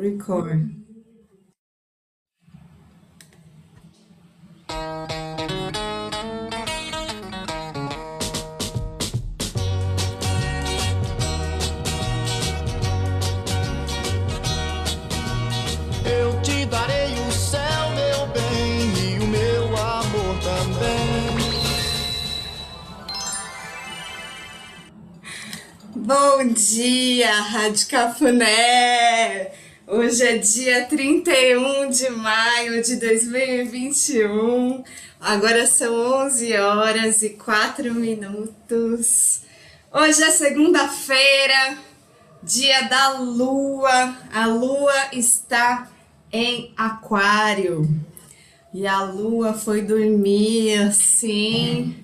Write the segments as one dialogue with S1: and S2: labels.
S1: Record.
S2: Eu te darei o céu, meu bem, e o meu amor também.
S1: Bom dia, Rádio Cafuné! Hoje é dia 31 de maio de 2021. Agora são 11 horas e 4 minutos. Hoje é segunda-feira, dia da lua. A lua está em Aquário. E a lua foi dormir assim,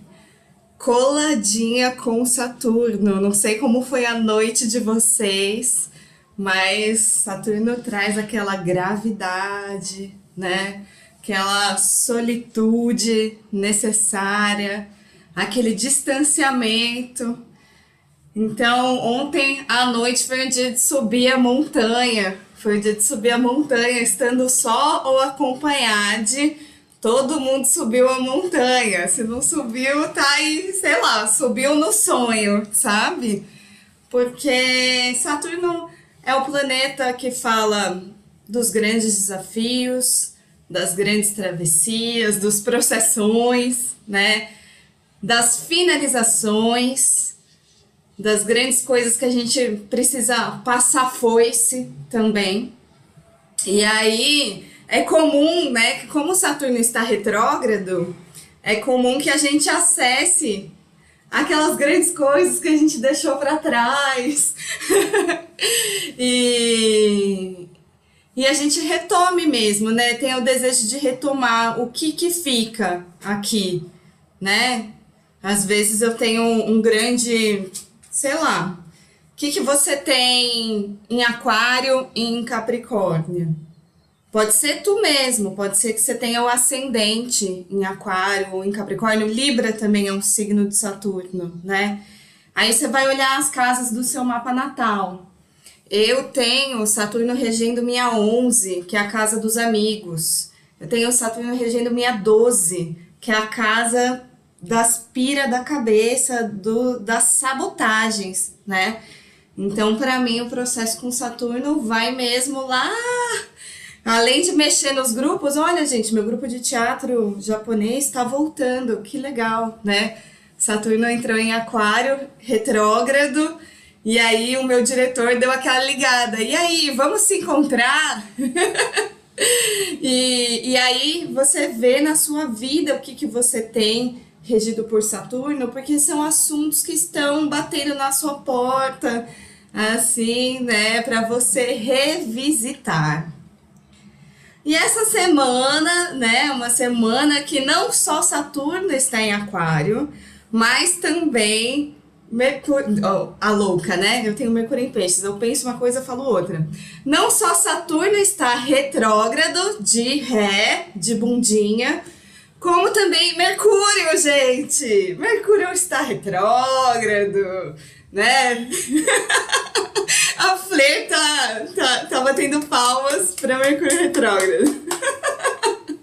S1: coladinha com Saturno. Não sei como foi a noite de vocês, mas Saturno traz aquela gravidade, né? Aquela solitude necessária, aquele distanciamento. Então, ontem à noite foi o dia de subir a montanha. Foi o dia de subir a montanha, estando só ou acompanhado. Todo mundo subiu a montanha. Se não subiu, tá aí, sei lá, subiu no sonho, sabe? Porque Saturno é o planeta que fala dos grandes desafios, das grandes travessias, dos processões, né? Das finalizações, das grandes coisas que a gente precisa passar foice também. E aí é comum, né, que como Saturno está retrógrado, é comum que a gente acesse aquelas grandes coisas que a gente deixou para trás. e e a gente retome mesmo, né? Tem o desejo de retomar o que que fica aqui, né? Às vezes eu tenho um grande, sei lá, o que que você tem em aquário e em capricórnio? Pode ser tu mesmo, pode ser que você tenha o ascendente em aquário ou em capricórnio. Libra também é um signo de Saturno, né? Aí você vai olhar as casas do seu mapa natal. Eu tenho Saturno regendo minha 11, que é a casa dos amigos. Eu tenho Saturno regendo minha 12, que é a casa das pira da cabeça, do, das sabotagens, né? Então, para mim, o processo com Saturno vai mesmo lá. Além de mexer nos grupos, olha, gente, meu grupo de teatro japonês está voltando, que legal, né? Saturno entrou em Aquário, retrógrado, e aí o meu diretor deu aquela ligada. E aí, vamos se encontrar? e, e aí você vê na sua vida o que, que você tem regido por Saturno, porque são assuntos que estão batendo na sua porta, assim, né, para você revisitar. E essa semana, né, uma semana que não só Saturno está em Aquário, mas também Mercúrio, oh, a louca, né? Eu tenho Mercúrio em peixes, eu penso uma coisa, falo outra. Não só Saturno está retrógrado, de ré, de bundinha, como também Mercúrio, gente! Mercúrio está retrógrado, né? a Fler tá, tá, tá batendo palmas para Mercúrio retrógrado.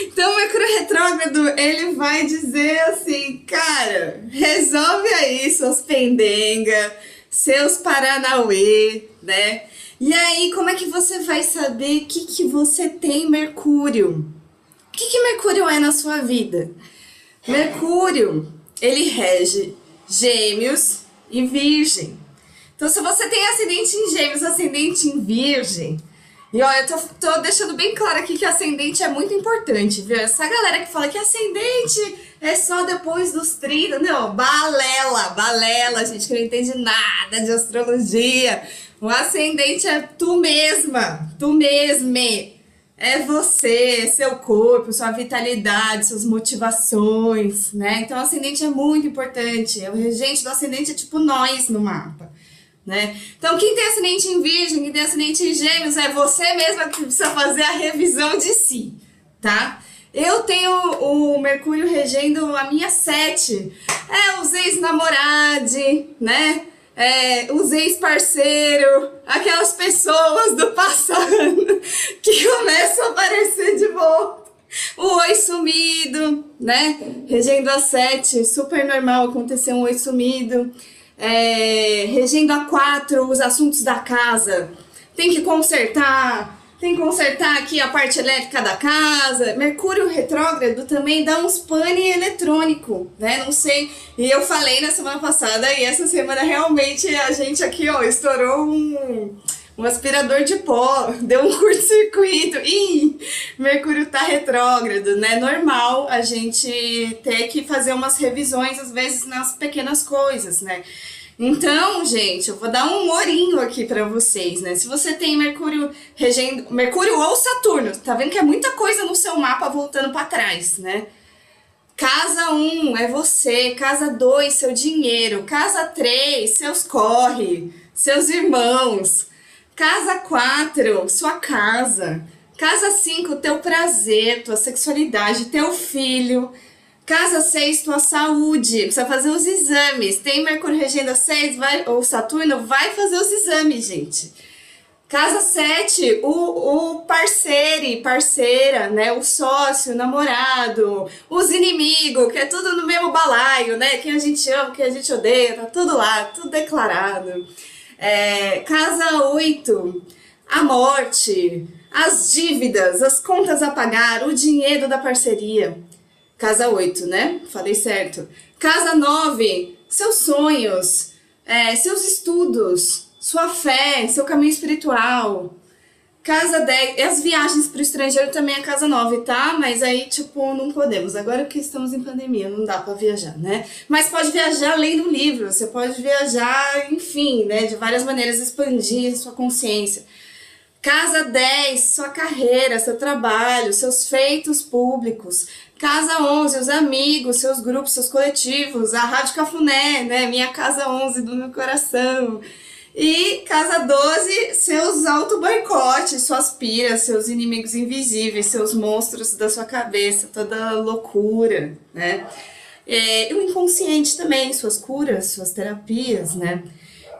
S1: Então, o Mercúrio retrógrado, ele vai dizer assim, cara, resolve aí suas pendengas, seus paranauê, né? E aí, como é que você vai saber o que, que você tem Mercúrio? O que, que Mercúrio é na sua vida? Mercúrio, ele rege gêmeos e virgem. Então, se você tem ascendente em gêmeos, ascendente em virgem, e olha, eu tô, tô deixando bem claro aqui que ascendente é muito importante, viu? Essa galera que fala que ascendente é só depois dos 30, não, balela, balela, gente que não entende nada de astrologia. O ascendente é tu mesma, tu mesme. É você, seu corpo, sua vitalidade, suas motivações, né? Então, o ascendente é muito importante. O regente do ascendente é tipo nós no mapa né? Então, quem tem ascendente em virgem, quem tem ascendente em gêmeos, é você mesma que precisa fazer a revisão de si, tá? Eu tenho o Mercúrio regendo a minha sete. É, os ex-namorade, né? é, os ex-parceiros, aquelas pessoas do passado que começam a aparecer de volta. O oi sumido, né? Regendo a 7, super normal acontecer um oi sumido. É, regendo a 4, os assuntos da casa. Tem que consertar, tem que consertar aqui a parte elétrica da casa. Mercúrio retrógrado também dá uns pane eletrônico, né? Não sei. E eu falei na semana passada e essa semana realmente a gente aqui, ó, estourou um, um aspirador de pó, deu um curto-circuito. Ih, Mercúrio tá retrógrado, né? Normal a gente ter que fazer umas revisões, às vezes, nas pequenas coisas, né? Então, gente, eu vou dar um humorinho aqui para vocês, né? Se você tem Mercúrio regendo, Mercúrio ou Saturno, tá vendo que é muita coisa no seu mapa voltando para trás, né? Casa 1 um, é você, casa 2 seu dinheiro, casa 3 seus corre, seus irmãos, casa 4 sua casa, casa 5 teu prazer, tua sexualidade, teu filho, Casa 6, tua saúde. Precisa fazer os exames. Tem Mercúrio regendo 6, vai, ou Saturno, vai fazer os exames, gente. Casa 7, o, o parceiro, parceira, né? O sócio, o namorado, os inimigos, que é tudo no mesmo balaio, né? Quem a gente ama, quem a gente odeia, tá tudo lá, tudo declarado. É, casa 8, a morte, as dívidas, as contas a pagar, o dinheiro da parceria. Casa 8, né? Falei certo. Casa 9, seus sonhos, é, seus estudos, sua fé, seu caminho espiritual. Casa 10, e as viagens para o estrangeiro também é casa 9, tá? Mas aí, tipo, não podemos. Agora que estamos em pandemia, não dá para viajar, né? Mas pode viajar além do livro, você pode viajar, enfim, né? De várias maneiras, expandir sua consciência. Casa 10, sua carreira, seu trabalho, seus feitos públicos. Casa 11, os amigos, seus grupos, seus coletivos, a Rádio Cafuné, né? Minha Casa 11 do meu coração. E Casa 12, seus auto-boicotes, suas piras, seus inimigos invisíveis, seus monstros da sua cabeça, toda loucura, né? E o inconsciente também, suas curas, suas terapias, né?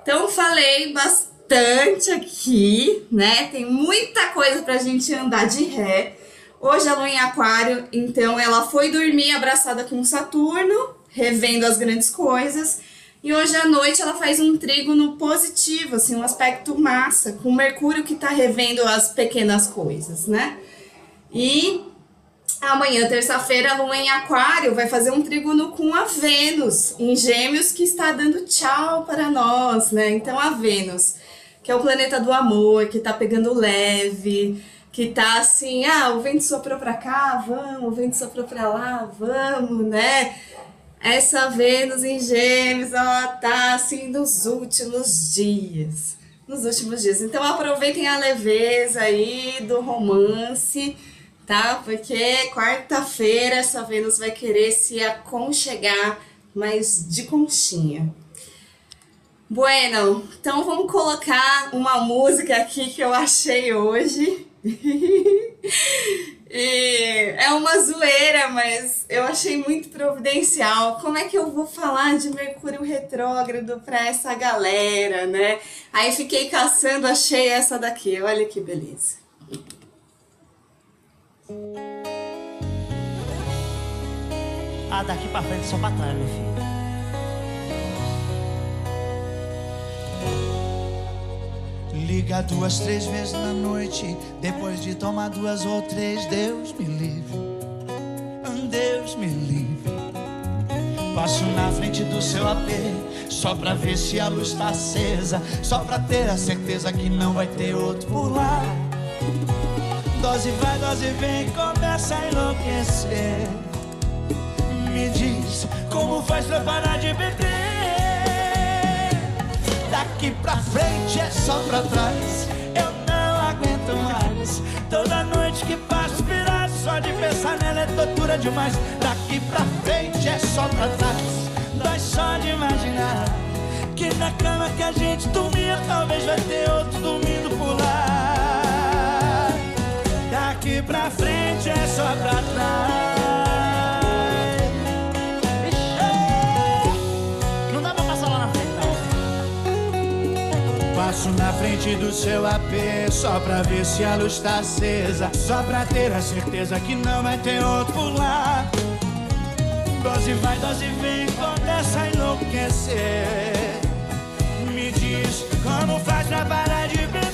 S1: Então falei bastante aqui, né? Tem muita coisa pra gente andar de ré. Hoje a lua em aquário, então ela foi dormir abraçada com Saturno, revendo as grandes coisas. E hoje à noite ela faz um trígono positivo, assim, um aspecto massa, com Mercúrio que tá revendo as pequenas coisas, né? E amanhã, terça-feira, a lua em aquário vai fazer um trígono com a Vênus, em gêmeos, que está dando tchau para nós, né? Então a Vênus, que é o planeta do amor, que tá pegando leve, que tá assim, ah, o vento soprou pra cá, vamos, o vento soprou pra lá, vamos, né? Essa Vênus em Gêmeos, ela tá assim nos últimos dias. Nos últimos dias. Então aproveitem a leveza aí do romance, tá? Porque quarta-feira essa Vênus vai querer se aconchegar, mas de conchinha. Bueno, então vamos colocar uma música aqui que eu achei hoje é uma zoeira, mas eu achei muito providencial. Como é que eu vou falar de Mercúrio retrógrado para essa galera, né? Aí fiquei caçando, achei essa daqui. Olha que beleza.
S3: Ah, daqui pra frente só pra trás, meu filho. Liga duas, três vezes na noite. Depois de tomar duas ou três, Deus me livre. Deus me livre. Passo na frente do seu AP, só pra ver se a luz tá acesa. Só pra ter a certeza que não vai ter outro por lá. Dose vai, dose vem, começa a enlouquecer. Me diz como faz pra parar de beber. Daqui pra frente é só pra trás. Eu não aguento mais. Toda noite que passo virar só de pensar nela é tortura demais. Daqui pra frente é só pra trás. Dói só de imaginar que na cama que a gente dormia talvez vai ter outro dormindo por lá. Daqui pra frente é só pra trás. Passo na frente do seu AP só pra ver se a luz tá acesa. Só pra ter a certeza que não vai ter outro lá. Dose vai, dose vem, começa a enlouquecer. Me diz como faz pra parar de beber.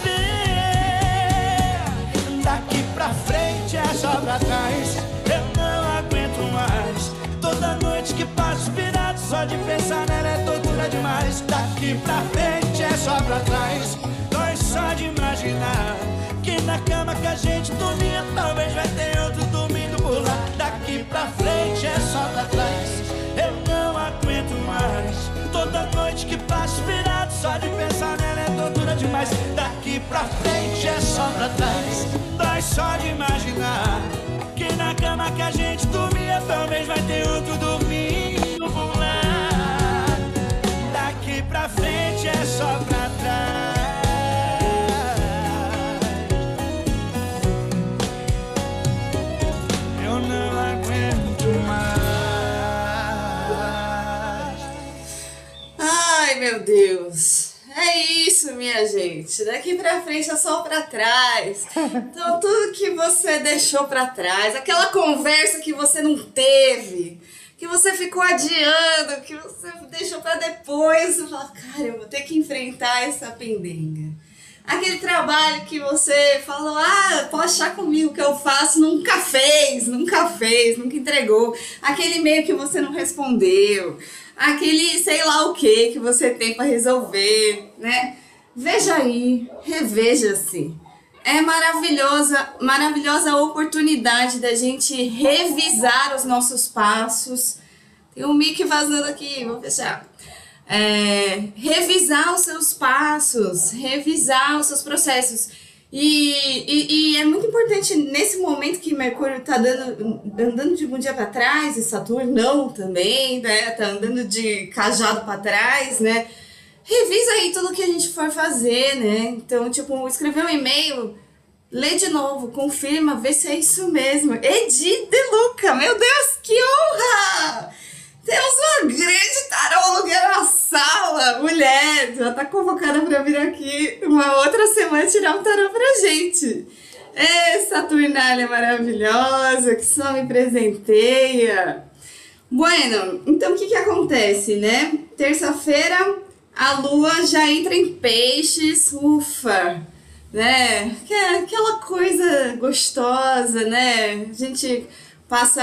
S3: Daqui pra frente é só pra trás. Eu não aguento mais. Toda noite que passo virado, só de pensar nela é demais. Daqui pra frente é só pra trás. Dói só de imaginar que na cama que a gente dormia, talvez vai ter outro dormindo por lá. Daqui pra frente é só pra trás. Eu não aguento mais. Toda noite que passo virado, só de pensar nela é tortura demais. Daqui pra frente é só pra trás. Dói só de imaginar que na cama que a gente dormia, talvez vai ter outro dormindo pra frente é só pra trás. Eu não aguento mais.
S1: Ai, meu Deus. É isso, minha gente. Daqui pra frente é só pra trás. Então, tudo que você deixou pra trás, aquela conversa que você não teve, que você ficou adiando, que você deixou pra depois, você fala, cara, eu vou ter que enfrentar essa pendenga. Aquele trabalho que você falou, ah, pode achar comigo que eu faço, nunca fez, nunca fez, nunca entregou. Aquele e-mail que você não respondeu, aquele sei lá o que que você tem para resolver, né? Veja aí, reveja-se. É maravilhosa, maravilhosa oportunidade da gente revisar os nossos passos. Tem um mic vazando aqui, vou fechar. É, revisar os seus passos, revisar os seus processos. E, e, e é muito importante nesse momento que Mercúrio está dando, andando de um dia para trás, e Saturno não também, né? Tá andando de cajado para trás, né? Revisa aí tudo que a gente for fazer, né? Então, tipo, escrever um e-mail, lê de novo, confirma, vê se é isso mesmo. Edi De Luca, meu Deus, que honra! Temos uma grande taróloga na sala, mulher, já tá convocada pra vir aqui uma outra semana tirar um tarô pra gente. É, Saturnália maravilhosa, que só me presenteia. Bueno, então o que que acontece, né? Terça-feira a lua já entra em peixes, ufa, né? Que é aquela coisa gostosa, né? A gente passa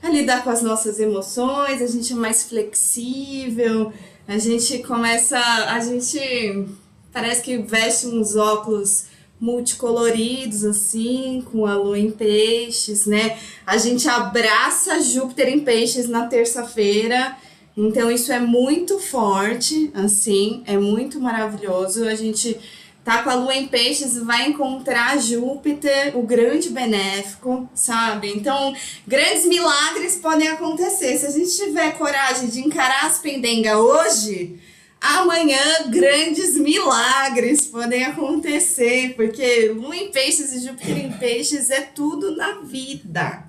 S1: a lidar com as nossas emoções, a gente é mais flexível, a gente começa, a gente parece que veste uns óculos multicoloridos assim, com a lua em peixes, né? A gente abraça Júpiter em peixes na terça-feira. Então isso é muito forte, assim, é muito maravilhoso. A gente tá com a lua em peixes, vai encontrar Júpiter, o grande benéfico, sabe? Então, grandes milagres podem acontecer. Se a gente tiver coragem de encarar as pendengas hoje, amanhã grandes milagres podem acontecer, porque lua em peixes e Júpiter em peixes é tudo na vida.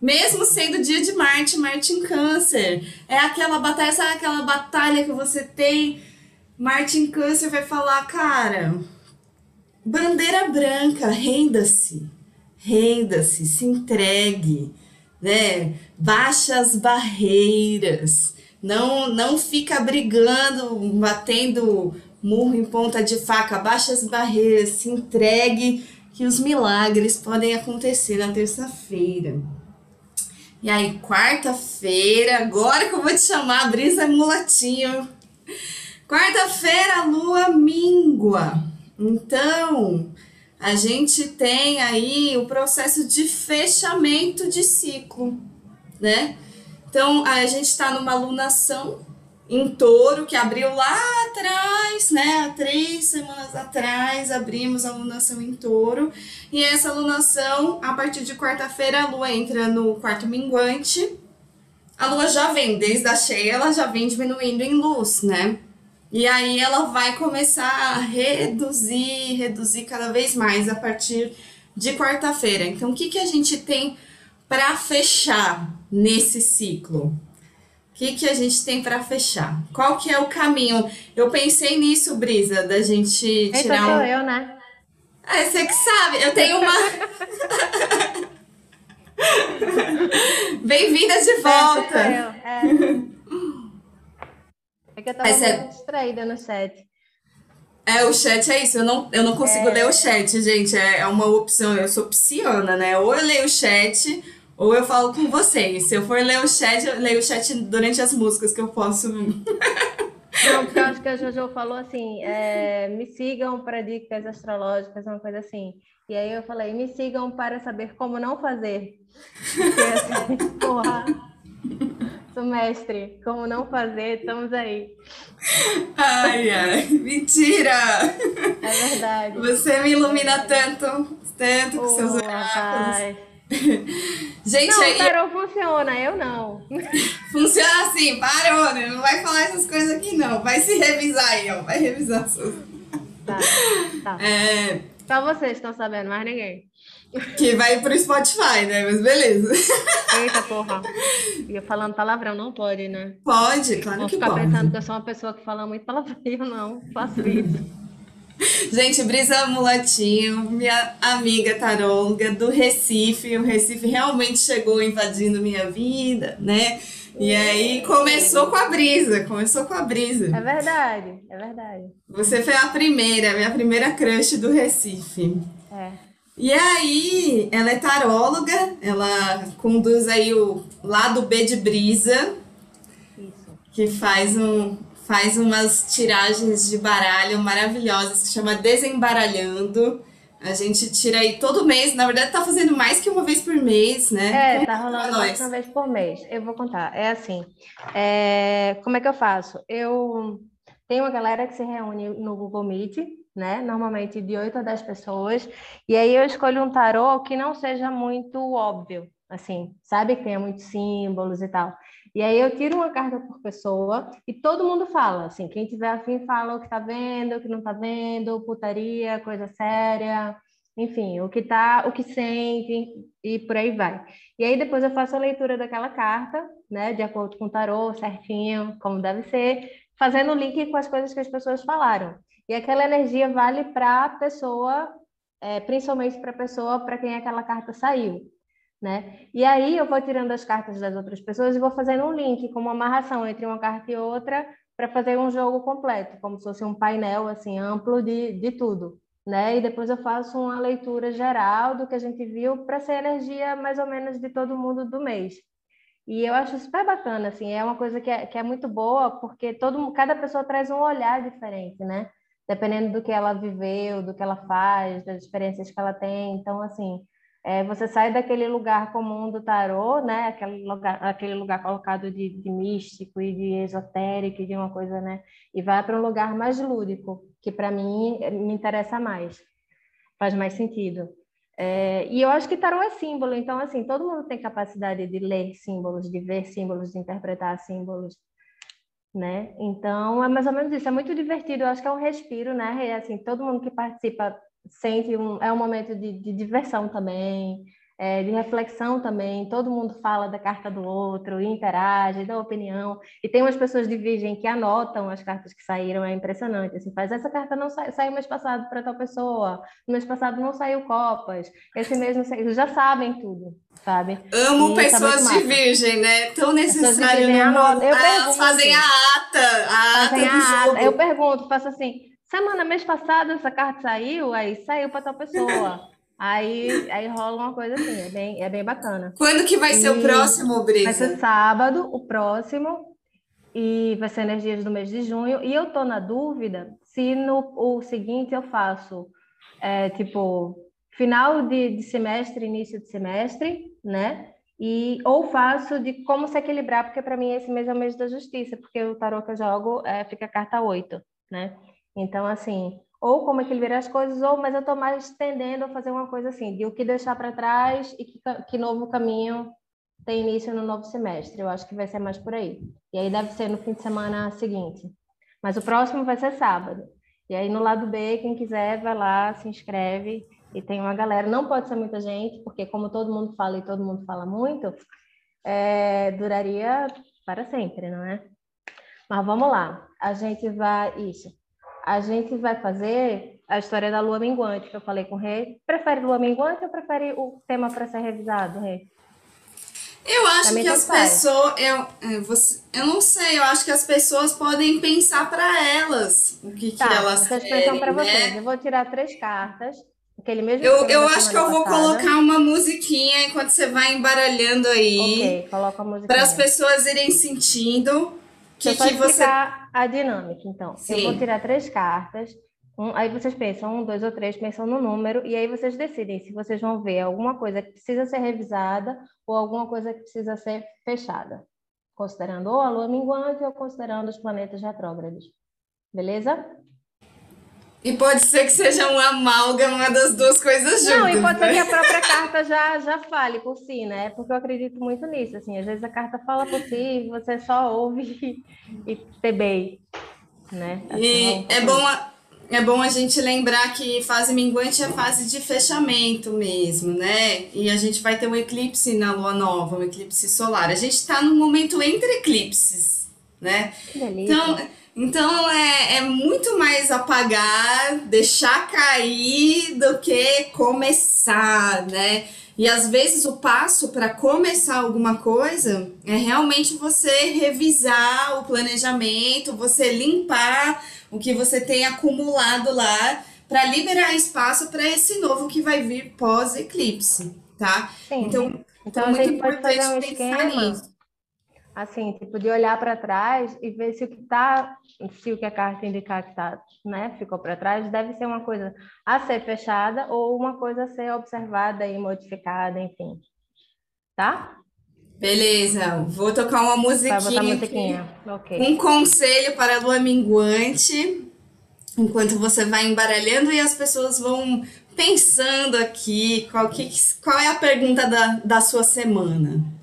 S1: Mesmo sendo dia de Marte, Marte em câncer. É aquela batalha, sabe aquela batalha que você tem Martin Câncer vai falar, cara, bandeira branca, renda-se, renda-se, se entregue, né? Baixa as barreiras, não, não fica brigando, batendo murro em ponta de faca, baixa as barreiras, se entregue, que os milagres podem acontecer na terça-feira. E aí, quarta-feira, agora que eu vou te chamar, Brisa Mulatinho. Quarta-feira, lua míngua. Então, a gente tem aí o processo de fechamento de ciclo, né? Então, a gente está numa lunação em touro que abriu lá atrás, né? Há três semanas atrás abrimos a lunação em touro. E essa lunação, a partir de quarta-feira, a lua entra no quarto minguante. A lua já vem, desde a cheia, ela já vem diminuindo em luz, né? E aí ela vai começar a reduzir, reduzir cada vez mais a partir de quarta-feira. Então, o que, que a gente tem para fechar nesse ciclo? O que, que a gente tem para fechar? Qual que é o caminho? Eu pensei nisso, Brisa, da gente tirar
S4: sou
S1: um.
S4: eu, né?
S1: É, você que sabe, eu tenho uma. Bem-vinda de volta!
S4: É, é que eu tava
S1: Mas é-
S4: muito distraída no chat.
S1: É, o chat é isso, eu não, eu não consigo
S4: É.
S1: ler o chat, gente. É, é uma opção, eu sou pisciana, né? Ou eu leio o chat, ou eu falo com vocês. Se eu for ler o chat, eu leio o chat durante as músicas que eu posso.
S4: Não, porque eu acho que a Jojo falou assim, é, me sigam para dicas astrológicas, uma coisa assim. E aí eu falei, me sigam para saber como não fazer. Porque assim, porra, sou mestre, como não fazer, estamos aí.
S1: Ai, ai, mentira!
S4: É verdade.
S1: Você me ilumina tanto, tanto com seus
S4: Ô,
S1: oráculos.
S4: rapaz.
S1: Gente,
S4: Não,
S1: aí
S4: o tarô funciona, eu não.
S1: funciona assim, parou, né? Não vai falar essas coisas aqui, não. Vai se revisar aí, ó. Vai revisar suas.
S4: Tá, tá.
S1: É,
S4: Só vocês estão sabendo, mais ninguém.
S1: que vai pro Spotify, né? Mas beleza.
S4: Eita porra. E eu falando palavrão, não pode, né?
S1: Pode, claro
S4: Vão
S1: que
S4: ficar
S1: pode.
S4: pensando que eu sou uma pessoa que fala muito palavrão. Eu não faço isso.
S1: Gente, Brisa Mulatinho, minha amiga taróloga do Recife. O Recife realmente chegou invadindo minha vida, né? E aí começou com a Brisa, começou com a Brisa.
S4: É verdade, é verdade.
S1: Você foi a primeira, minha primeira crush do Recife.
S4: É.
S1: E aí, ela é taróloga, ela conduz aí o lado B de Brisa,
S4: Isso.
S1: que faz um faz umas tiragens de baralho maravilhosas que chama Desembaralhando. A gente tira aí todo mês, na verdade tá fazendo mais que uma vez por mês, né?
S4: É, tá rolando mais uma vez por mês. Eu vou contar. É assim. é, Como é que eu faço? Eu tenho uma galera que se reúne no Google Meet, né? Normalmente de 8 a 10 pessoas. E aí eu escolho um tarô que não seja muito óbvio, assim, sabe? Que tenha muitos símbolos e tal. E aí eu tiro uma carta por pessoa e todo mundo fala, assim, quem tiver afim fala o que tá vendo, o que não tá vendo, putaria, coisa séria, enfim, o que tá, o que sente e por aí vai. E aí depois eu faço a leitura daquela carta, né, de acordo com o tarô, certinho, como deve ser, fazendo o link com as coisas que as pessoas falaram. E aquela energia vale para a pessoa, é, principalmente para a pessoa para quem aquela carta saiu, né? E aí eu vou tirando as cartas das outras pessoas e vou fazendo um link, com uma amarração entre uma carta e outra, para fazer um jogo completo, como se fosse um painel assim amplo de, de tudo. Né? E depois eu faço uma leitura geral do que a gente viu para ser energia mais ou menos de todo mundo do mês. E eu acho super bacana, assim, é uma coisa que é, que é muito boa, porque todo, cada pessoa traz um olhar diferente, né? Dependendo do que ela viveu, do que ela faz, das experiências que ela tem. Então, assim, é, você sai daquele lugar comum do tarô, né? Aquele lugar, aquele lugar colocado de, de místico e de esotérico, de uma coisa, né? E vai para um lugar mais lúdico, que para mim me interessa mais, faz mais sentido. É, e eu acho que tarô é símbolo, então, assim, todo mundo tem capacidade de ler símbolos, de ver símbolos, de interpretar símbolos, né? Então, é mais ou menos isso, é muito divertido, eu acho que é um respiro, né? E, assim, todo mundo que participa sente um, é um momento de, de diversão também, é, de reflexão também, todo mundo fala da carta do outro, interage, dá opinião, e tem umas pessoas de virgem que anotam as cartas que saíram, é impressionante, assim, faz essa carta não sa saiu mês passado para tal pessoa, no mês passado não saiu copas, esse mês não saiu, já sabem tudo, sabe?
S1: Amo
S4: E tá
S1: pessoas
S4: muito
S1: de virgem, né? Tão necessário
S4: virgem
S1: no Elas
S4: pergunto.
S1: fazem a ata, a ata
S4: a
S1: jogo.
S4: ata. Eu pergunto, faço assim, semana, mês passado essa carta saiu, aí saiu para tal pessoa. Aí, aí rola uma coisa assim, é bem, é bem bacana.
S1: Quando que vai ser o
S4: E
S1: próximo,
S4: Vai
S1: Brisa?
S4: ser sábado, o próximo, e vai ser energias do mês de junho. E eu tô na dúvida se no o seguinte eu faço, é, tipo, final de, de semestre, início de semestre, né? E, ou faço de como se equilibrar, porque para mim esse mês é o mês da justiça, porque o tarô que eu jogo é, fica carta 8, né? Então, assim, ou como equilibrar as coisas, ou, mas eu estou mais tendendo a fazer uma coisa assim, de o que deixar para trás e que, que novo caminho tem início no novo semestre. Eu acho que vai ser mais por aí. E aí deve ser no fim de semana seguinte. Mas o próximo vai ser sábado. E aí no lado B, quem quiser, vai lá, se inscreve. E tem uma galera, não pode ser muita gente, porque como todo mundo fala e todo mundo fala muito, é, duraria para sempre, não é? Mas vamos lá. A gente vai. Isso. A gente vai fazer a história da lua minguante, que eu falei com o Rei. Prefere lua minguante ou prefere o tema para ser revisado, Rei?
S1: Eu acho
S4: Também
S1: que as
S4: faz.
S1: pessoas. Eu, eu não sei, eu acho que as pessoas podem pensar pra elas o que, que
S4: Tá,
S1: elas
S4: vocês
S1: querem,
S4: pensam para
S1: né?
S4: vocês. Eu vou tirar três cartas, aquele mesmo
S1: Eu, eu acho que eu vou
S4: passada.
S1: colocar uma musiquinha enquanto você vai embaralhando aí,
S4: Ok, coloca a música.
S1: para as pessoas irem sentindo que, que você.
S4: A dinâmica, então. Eu
S1: Sim.
S4: vou tirar três cartas. um- aí vocês pensam, um, dois ou três, pensam no número, e aí vocês decidem se vocês vão ver alguma coisa que precisa ser revisada ou alguma coisa que precisa ser fechada. Considerando ou a lua minguante ou considerando os planetas retrógrados. Beleza?
S1: E pode ser que seja um amálgama das duas coisas juntas.
S4: Não, e pode ser
S1: né?
S4: que a própria carta já, já fale por si, né? Porque eu acredito muito nisso, assim. Às vezes a carta fala por si, você só ouve e, tebei, né? Assim,
S1: E é bom, a- é bom a gente lembrar que fase minguante é fase de fechamento mesmo, né? E a gente vai ter um eclipse na lua nova, um eclipse solar. A gente está no momento entre eclipses, né?
S4: Que delícia.
S1: Então, então é, é muito mais apagar, deixar cair do que começar, né? E às vezes o passo para começar alguma coisa é realmente você revisar o planejamento, você limpar o que você tem acumulado lá para liberar espaço para esse novo que vai vir pós-eclipse, tá?
S4: Sim.
S1: Então,
S4: Então,
S1: é muito
S4: fazer um
S1: importante pensar
S4: esquema,
S1: nisso.
S4: Assim, tipo, de olhar para trás e ver se o que tá, se o que a carta indicar que tá, né, ficou para trás, deve ser uma coisa a ser fechada ou uma coisa a ser observada e modificada, enfim. Tá?
S1: Beleza, vou tocar uma
S4: Vai
S1: musiquinha.
S4: botar musiquinha. Ok.
S1: Um conselho para a lua minguante, enquanto você vai embaralhando e as pessoas vão pensando aqui qual, que, qual é a pergunta da, da sua semana.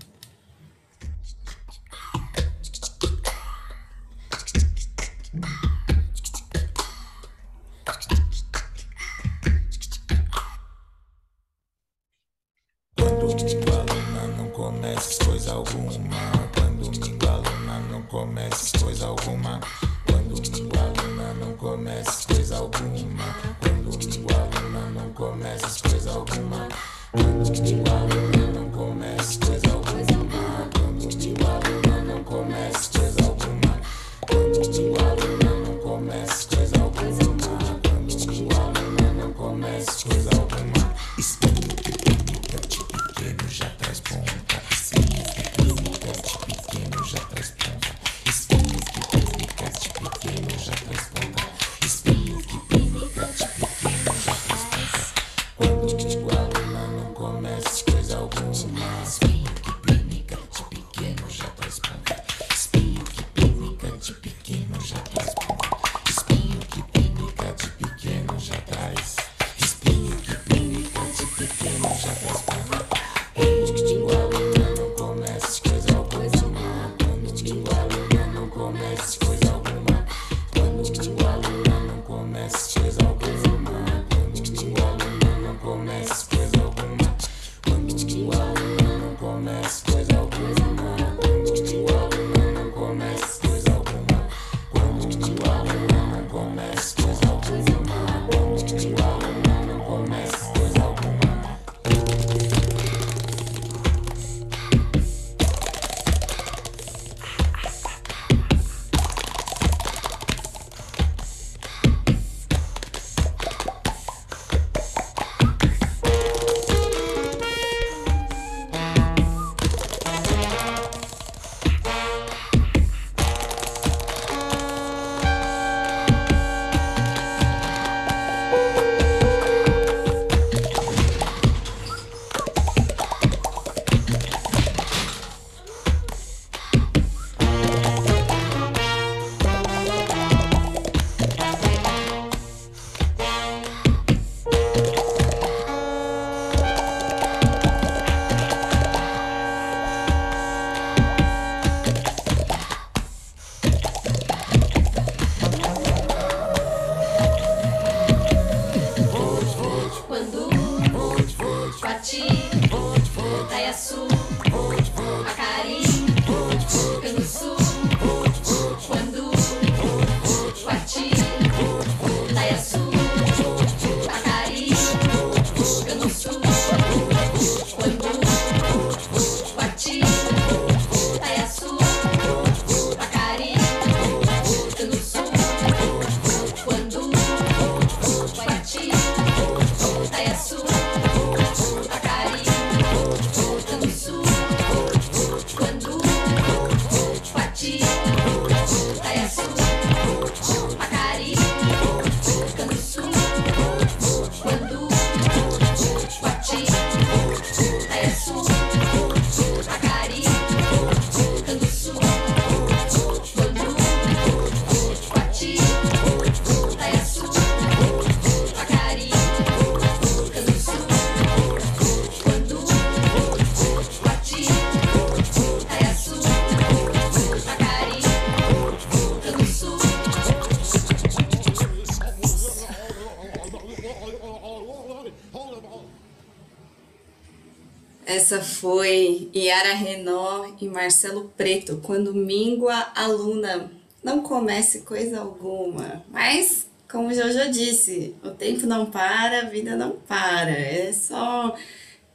S1: Foi Yara Renó e Marcelo Preto, quando míngua a luna, não comece coisa alguma. Mas, como o Jojo disse, o tempo não para, a vida não para. É só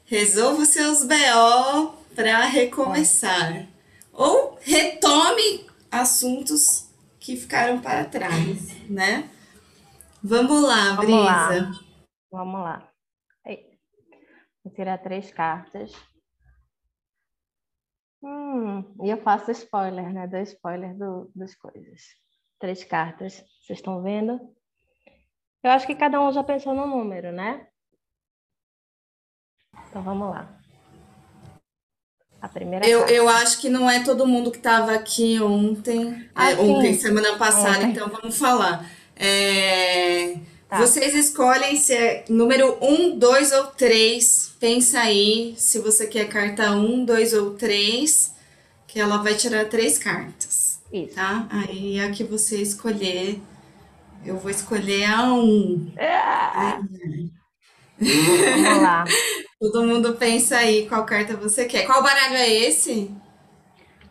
S1: resolva os seus BO para recomeçar. Ou retome assuntos que ficaram para trás, né? Vamos lá,
S4: Vamos lá.
S1: Brisa.
S4: Vamos lá. Vou tirar três cartas. Hum, e eu faço spoiler, né? Dou spoiler do, das coisas. Três cartas. Vocês estão vendo? Eu acho que cada um já pensou no número, né? Então vamos lá. A primeira
S1: Eu,
S4: carta.
S1: eu acho que não é todo mundo que estava aqui ontem,
S4: Ah,
S1: ontem, semana passada,
S4: Ontem.
S1: então vamos falar. É,
S4: Tá.
S1: Vocês escolhem se é número um, dois ou três. Pensa aí se você quer carta um, dois ou três, que ela vai tirar três cartas,
S4: Isso.
S1: tá? Aí a que você escolher, eu vou escolher a um.
S4: Vamos lá.
S1: Todo mundo pensa aí qual carta você quer. Qual baralho é esse?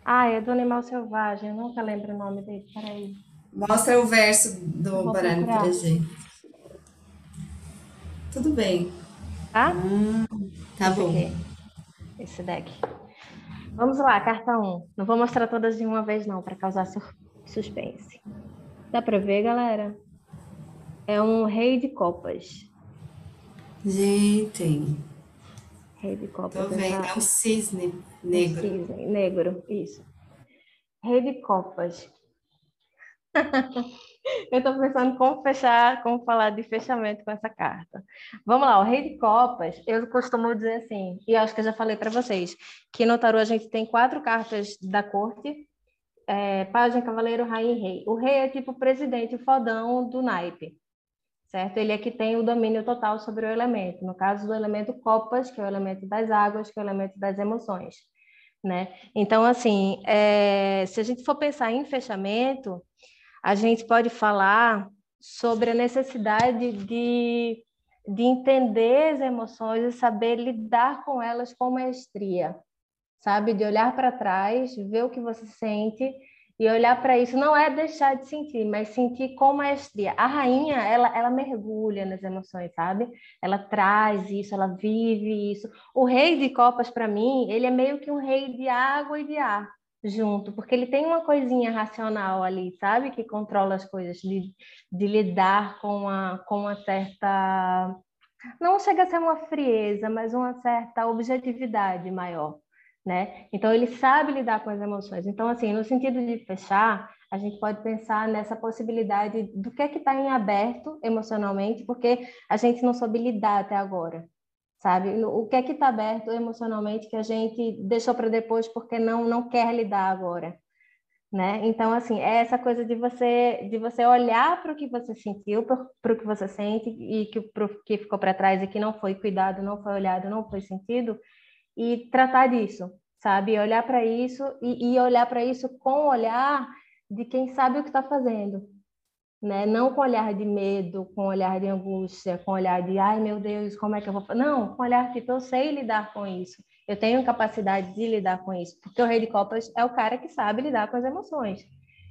S4: Ah, é do Animal Selvagem. Eu nunca lembro o nome dele. Peraí.
S1: Mostra o verso do baralho pra gente. Tudo bem,
S4: Tá?
S1: tá
S4: Esse
S1: bom.
S4: aqui. Esse deck. Vamos lá, carta 1. Não vou mostrar todas de uma vez, não, para causar suspense. Dá para ver, galera? É um rei de copas.
S1: Gente,
S4: Rei de copas.
S1: tô vendo, é um cisne negro.
S4: Cisne, negro, isso. Rei de copas. Eu estou pensando como fechar, como falar de fechamento com essa carta. Vamos lá, o Rei de Copas, eu costumo dizer assim, e acho que eu já falei para vocês, que no tarô a gente tem quatro cartas da corte, é, Pajem, Cavaleiro, Rainha e Rei. O Rei é tipo o presidente, o fodão do naipe, certo? Ele é que tem o domínio total sobre o elemento. No caso do elemento Copas, que é o elemento das águas, que é o elemento das emoções, né? Então, assim, é, se a gente for pensar em fechamento, a gente pode falar sobre a necessidade de, de entender as emoções e saber lidar com elas com maestria, sabe? De olhar para trás, ver o que você sente e olhar para isso. Não é deixar de sentir, mas sentir com maestria. A rainha, ela, ela mergulha nas emoções, sabe? Ela traz isso, ela vive isso. O rei de copas, para mim, ele é meio que um rei de água e de ar junto, porque ele tem uma coisinha racional ali, sabe? Que controla as coisas, de, de lidar com, a, com uma certa. Não chega a ser uma frieza, mas uma certa objetividade maior, né? Então, ele sabe lidar com as emoções. Então, assim, no sentido de fechar, a gente pode pensar nessa possibilidade do que é que está em aberto emocionalmente, porque a gente não soube lidar até agora sabe? O que é que está aberto emocionalmente que a gente deixou para depois porque não não quer lidar agora, né? Então assim é essa coisa de você de você olhar para o que você sentiu, para o que você sente e que pro que ficou para trás e que não foi cuidado, não foi olhado, não foi sentido e tratar disso, sabe? Olhar para isso e, e olhar para isso com o olhar de quem sabe o que está fazendo, né? Não com olhar de medo, com olhar de angústia, com olhar de ai meu Deus, como é que eu vou? Não, com olhar tipo eu sei lidar com isso, eu tenho capacidade de lidar com isso, porque o Rei de Copas é o cara que sabe lidar com as emoções,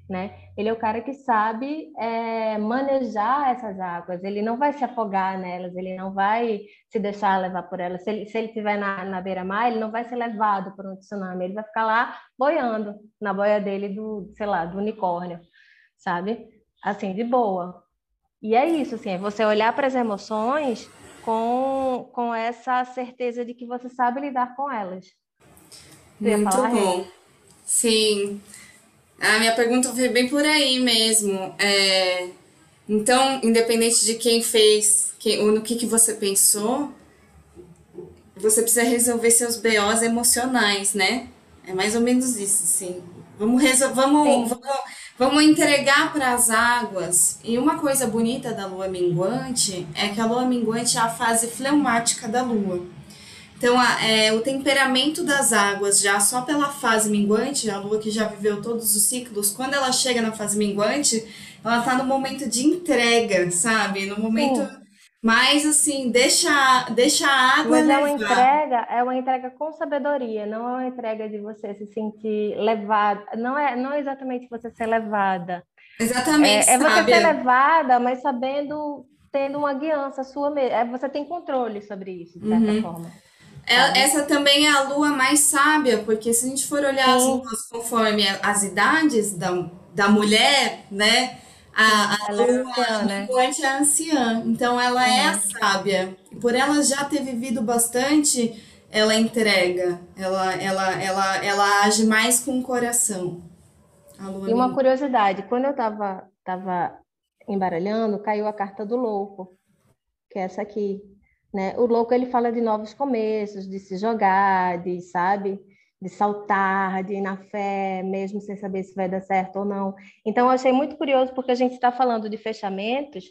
S4: né? Ele é o cara que sabe é, manejar essas águas, ele não vai se afogar nelas, ele não vai se deixar levar por elas. Se ele se ele estiver na, na beira-mar, ele não vai ser levado por um tsunami, ele vai ficar lá boiando na boia dele do, sei lá, do unicórnio, sabe? Assim, de boa. E é isso, assim, é você olhar para as emoções com, com essa certeza de que você sabe lidar com elas. Você
S1: Muito bom. Sim. A minha pergunta foi bem por aí mesmo. É, então, independente de quem fez, quem, ou no que, que você pensou, você precisa resolver seus BOs emocionais, né? É mais ou menos isso, sim. Vamos, resol vamos, vamos, vamos entregar para as águas. E uma coisa bonita da lua minguante é que a lua minguante é a fase fleumática da lua. Então, a- é, o temperamento das águas, já só pela fase minguante, a lua que já viveu todos os ciclos, quando ela chega na fase minguante, ela tá no momento de entrega, sabe? No momento, Mas assim, deixa, deixa a água
S4: Mas é uma entrega, é uma entrega com sabedoria, não é uma entrega de você se sentir levada. Não é, não é exatamente você ser levada.
S1: Exatamente,
S4: É, é você ser levada, mas sabendo, tendo uma guiança sua mesmo. É, você tem controle sobre isso, de certa
S1: Uhum.
S4: forma.
S1: É-? Essa também é a lua mais sábia, porque se a gente for olhar as
S4: Sim.
S1: luas conforme as idades da, da mulher, né? A, a
S4: Ela é
S1: lua
S4: anciã, né?
S1: é anciã, então ela é a
S4: Uhum.
S1: sábia. E por ela já ter vivido bastante, ela entrega, ela, ela, ela, ela age mais com o coração. A
S4: E uma curiosidade, quando eu estava tava embaralhando, caiu a carta do louco, que é essa aqui, né? O louco ele fala de novos começos, de se jogar, de, sabe, de saltar, de ir na fé, mesmo sem saber se vai dar certo ou não. Então eu achei muito curioso porque a gente está falando de fechamentos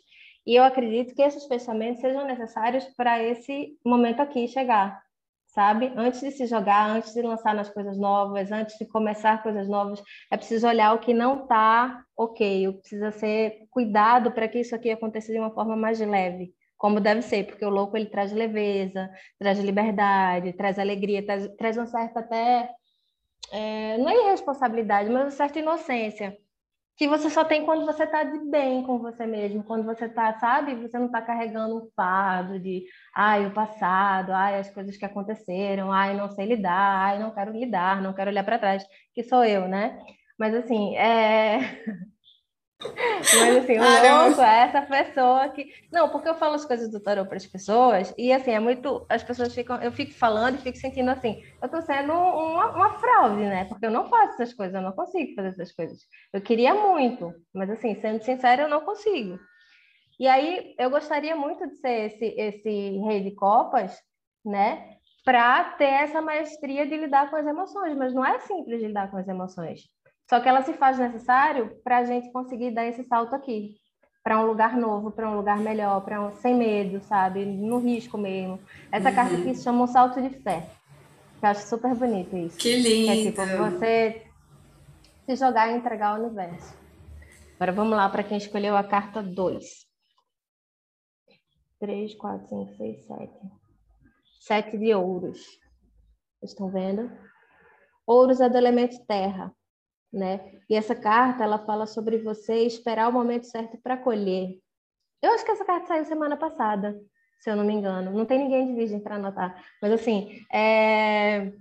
S4: e eu acredito que esses fechamentos sejam necessários para esse momento aqui chegar, sabe? Antes de se jogar, antes de lançar nas coisas novas, antes de começar coisas novas, é preciso olhar o que não está ok, precisa ser cuidado para que isso aqui aconteça de uma forma mais leve, como deve ser, porque o louco ele traz leveza, traz liberdade, traz alegria, traz, traz uma certa até, é, não é irresponsabilidade, mas uma certa inocência, que você só tem quando você está de bem com você mesmo, quando você está, sabe, você não está carregando um fardo de, ai, o passado, ai, as coisas que aconteceram, ai, não sei lidar, ai, não quero lidar, não quero olhar para trás, que sou eu, né? Mas assim, é. Mas assim, o louco é essa pessoa que. Não, porque eu falo as coisas do tarô para as pessoas, e assim, é muito. As pessoas ficam. Eu fico falando e fico sentindo assim, eu tô sendo uma, uma fraude, né? Porque eu não faço essas coisas, eu não consigo fazer essas coisas. Eu queria muito, mas assim, sendo sincera, eu não consigo. E aí, eu gostaria muito de ser esse, esse rei de copas, né? Para ter essa maestria de lidar com as emoções, mas não é simples lidar com as emoções. Só que ela se faz necessário para a gente conseguir dar esse salto aqui, para um lugar novo, para um lugar melhor, para um sem medo, sabe? No risco mesmo. Essa carta aqui se chama um salto de fé. Eu acho super bonito isso.
S1: Que
S4: É
S1: lindo.
S4: tipo você se jogar e entregar ao universo. Agora vamos lá para quem escolheu a carta 2. 3, 4, 5, 6, 7. Sete de ouros. Vocês estão vendo? Ouros é do elemento terra, né? E essa carta, ela fala sobre você esperar o momento certo para colher. Eu acho que essa carta saiu semana passada, se eu não me engano. Não tem ninguém de virgem para anotar. Mas assim, é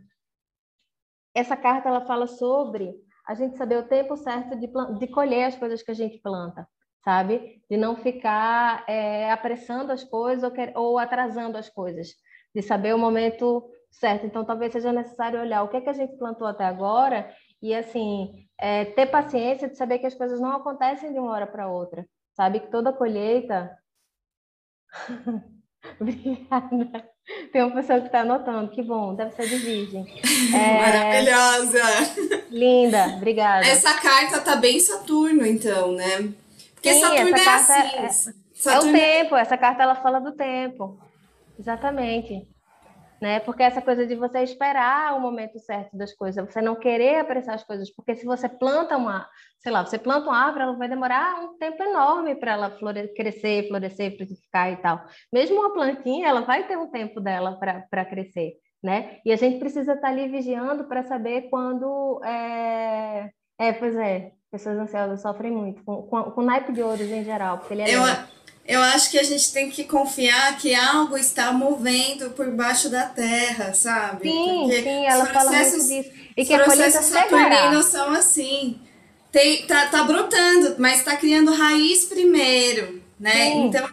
S4: essa carta ela fala sobre a gente saber o tempo certo de, de colher as coisas que a gente planta, sabe? De não ficar é, apressando as coisas ou, ou atrasando as coisas, de saber o momento certo. Então, talvez seja necessário olhar o que, é que a gente plantou até agora e, assim, é, ter paciência de saber que as coisas não acontecem de uma hora para outra, sabe? Que toda colheita. Obrigada. Tem uma pessoa que está anotando, que bom, deve ser de virgem. É,
S1: Maravilhosa.
S4: linda, obrigada.
S1: Essa carta tá bem Saturno, então, né? Porque
S4: Sim,
S1: Saturno
S4: essa
S1: é
S4: carta
S1: assim.
S4: é- É o
S1: Saturno
S4: tempo, essa carta ela fala do tempo. Exatamente. Né? Porque essa coisa de você esperar o momento certo das coisas, você não querer apressar as coisas, porque se você planta uma, sei lá, você planta uma árvore, ela vai demorar um tempo enorme para ela flore crescer, florescer, frutificar e tal. Mesmo uma plantinha, ela vai ter um tempo dela para crescer, né? E a gente precisa estar ali vigiando para saber quando é... é, pois é, pessoas ansiosas sofrem muito com, com, com naipe de ouros em geral, porque ele é
S1: Eu. Eu acho que a gente tem que confiar que algo está movendo por baixo da terra, sabe?
S4: Sim,
S1: Porque
S4: sim, ela
S1: os
S4: fala muito disso. E
S1: os
S4: que colheita
S1: processos saturninos são assim. Tem, tá, tá brotando, mas está criando raiz primeiro, né?
S4: Sim.
S1: Então,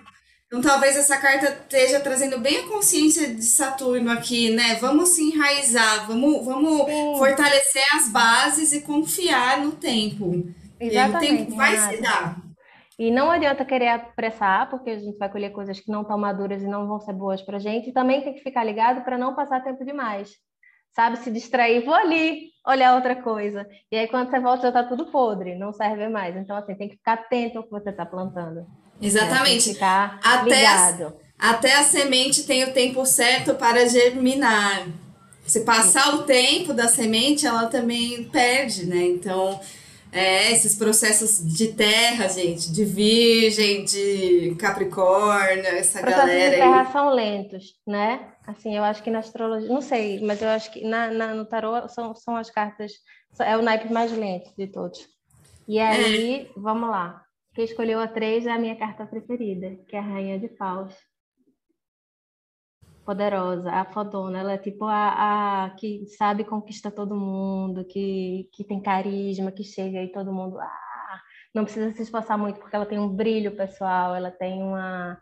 S1: então, talvez essa carta esteja trazendo bem a consciência de Saturno aqui, né? Vamos se enraizar, vamos, vamos
S4: Sim.
S1: fortalecer as bases e confiar no tempo. E aí o
S4: Exatamente,
S1: tempo vai se dar.
S4: E não adianta querer apressar, porque a gente vai colher coisas que não estão maduras e não vão ser boas para a gente. E também tem que ficar ligado para não passar tempo demais. Sabe, se distrair, vou ali olhar outra coisa. E aí, quando você volta, já está tudo podre, não serve mais. Então, assim, tem que ficar atento ao que você está plantando. né? Tem que
S1: Exatamente.
S4: ficar
S1: Até
S4: ligado.
S1: Até a semente tem o tempo certo para germinar. Se passar o tempo da semente, ela também perde, né? Então, É, esses processos de terra, gente, de virgem, de capricórnio, essa
S4: Processos de
S1: galera
S4: terra
S1: aí.
S4: são lentos, né? Assim, eu acho que na astrologia, não sei, mas eu acho que na, na- no tarô são, são as cartas, é o naipe mais lento de todos. E aí, vamos lá. Quem escolheu a três é a minha carta preferida, que é a Rainha de Paus. Poderosa, a fodona, ela é tipo a, a que sabe conquista todo mundo, que, que tem carisma, que chega e todo mundo, ah, não precisa se esforçar muito, porque ela tem um brilho pessoal, ela tem uma,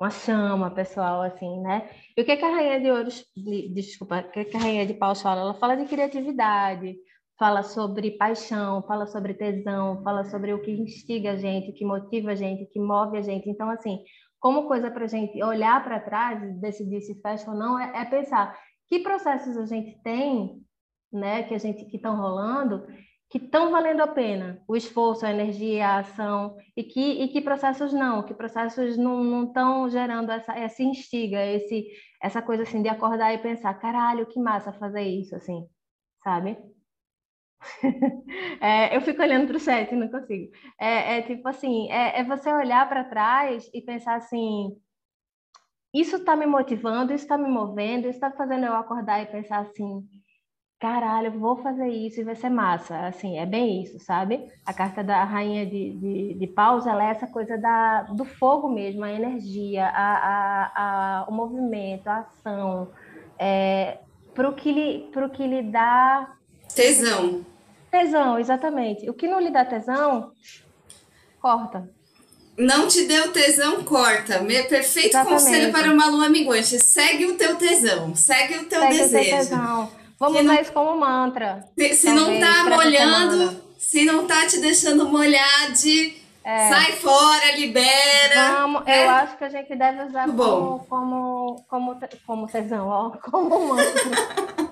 S4: uma chama pessoal, assim, né? E o que que a Rainha de Ouros, de- desculpa, o que que a Rainha de Paus fala? Ela fala de criatividade, fala sobre paixão, fala sobre tesão, fala sobre o que instiga a gente, o que motiva a gente, o que move a gente. Então, assim, como coisa para a gente olhar para trás e decidir se fecha ou não, é, é pensar que processos a gente tem, né, que a gente que estão rolando, que estão valendo a pena, o esforço, a energia, a ação, e que, e que processos não, que processos não estão gerando essa, essa instiga, esse, essa coisa assim de acordar e pensar, caralho, que massa fazer isso, assim, sabe? É, eu fico olhando para o chat não consigo. É, é tipo assim, é, é você olhar para trás e pensar assim, isso está me motivando, isso está me movendo, isso está fazendo eu acordar e pensar assim, caralho, vou fazer isso e vai ser massa. Assim, é bem isso, sabe? A carta da rainha de, de, de paus, ela é essa coisa da, do fogo mesmo, a energia, a, a, a, o movimento, a ação, é, para o que, que lhe dá
S1: Tesão.
S4: tesão, exatamente. O que não lhe dá tesão, corta.
S1: Não te deu tesão, corta. Me- Perfeito
S4: Exatamente.
S1: conselho para uma lua minguante. Segue o teu tesão, segue o teu
S4: Segue o
S1: desejo.
S4: tesão. Vamos
S1: Que não-
S4: usar isso como mantra.
S1: Se, se não tá molhando, se não tá te deixando molhar de
S4: É.
S1: sai fora, libera.
S4: Vamos,
S1: É.
S4: eu acho que a gente deve usar
S1: bom.
S4: como, como, como, como tesão, ó, como mantra.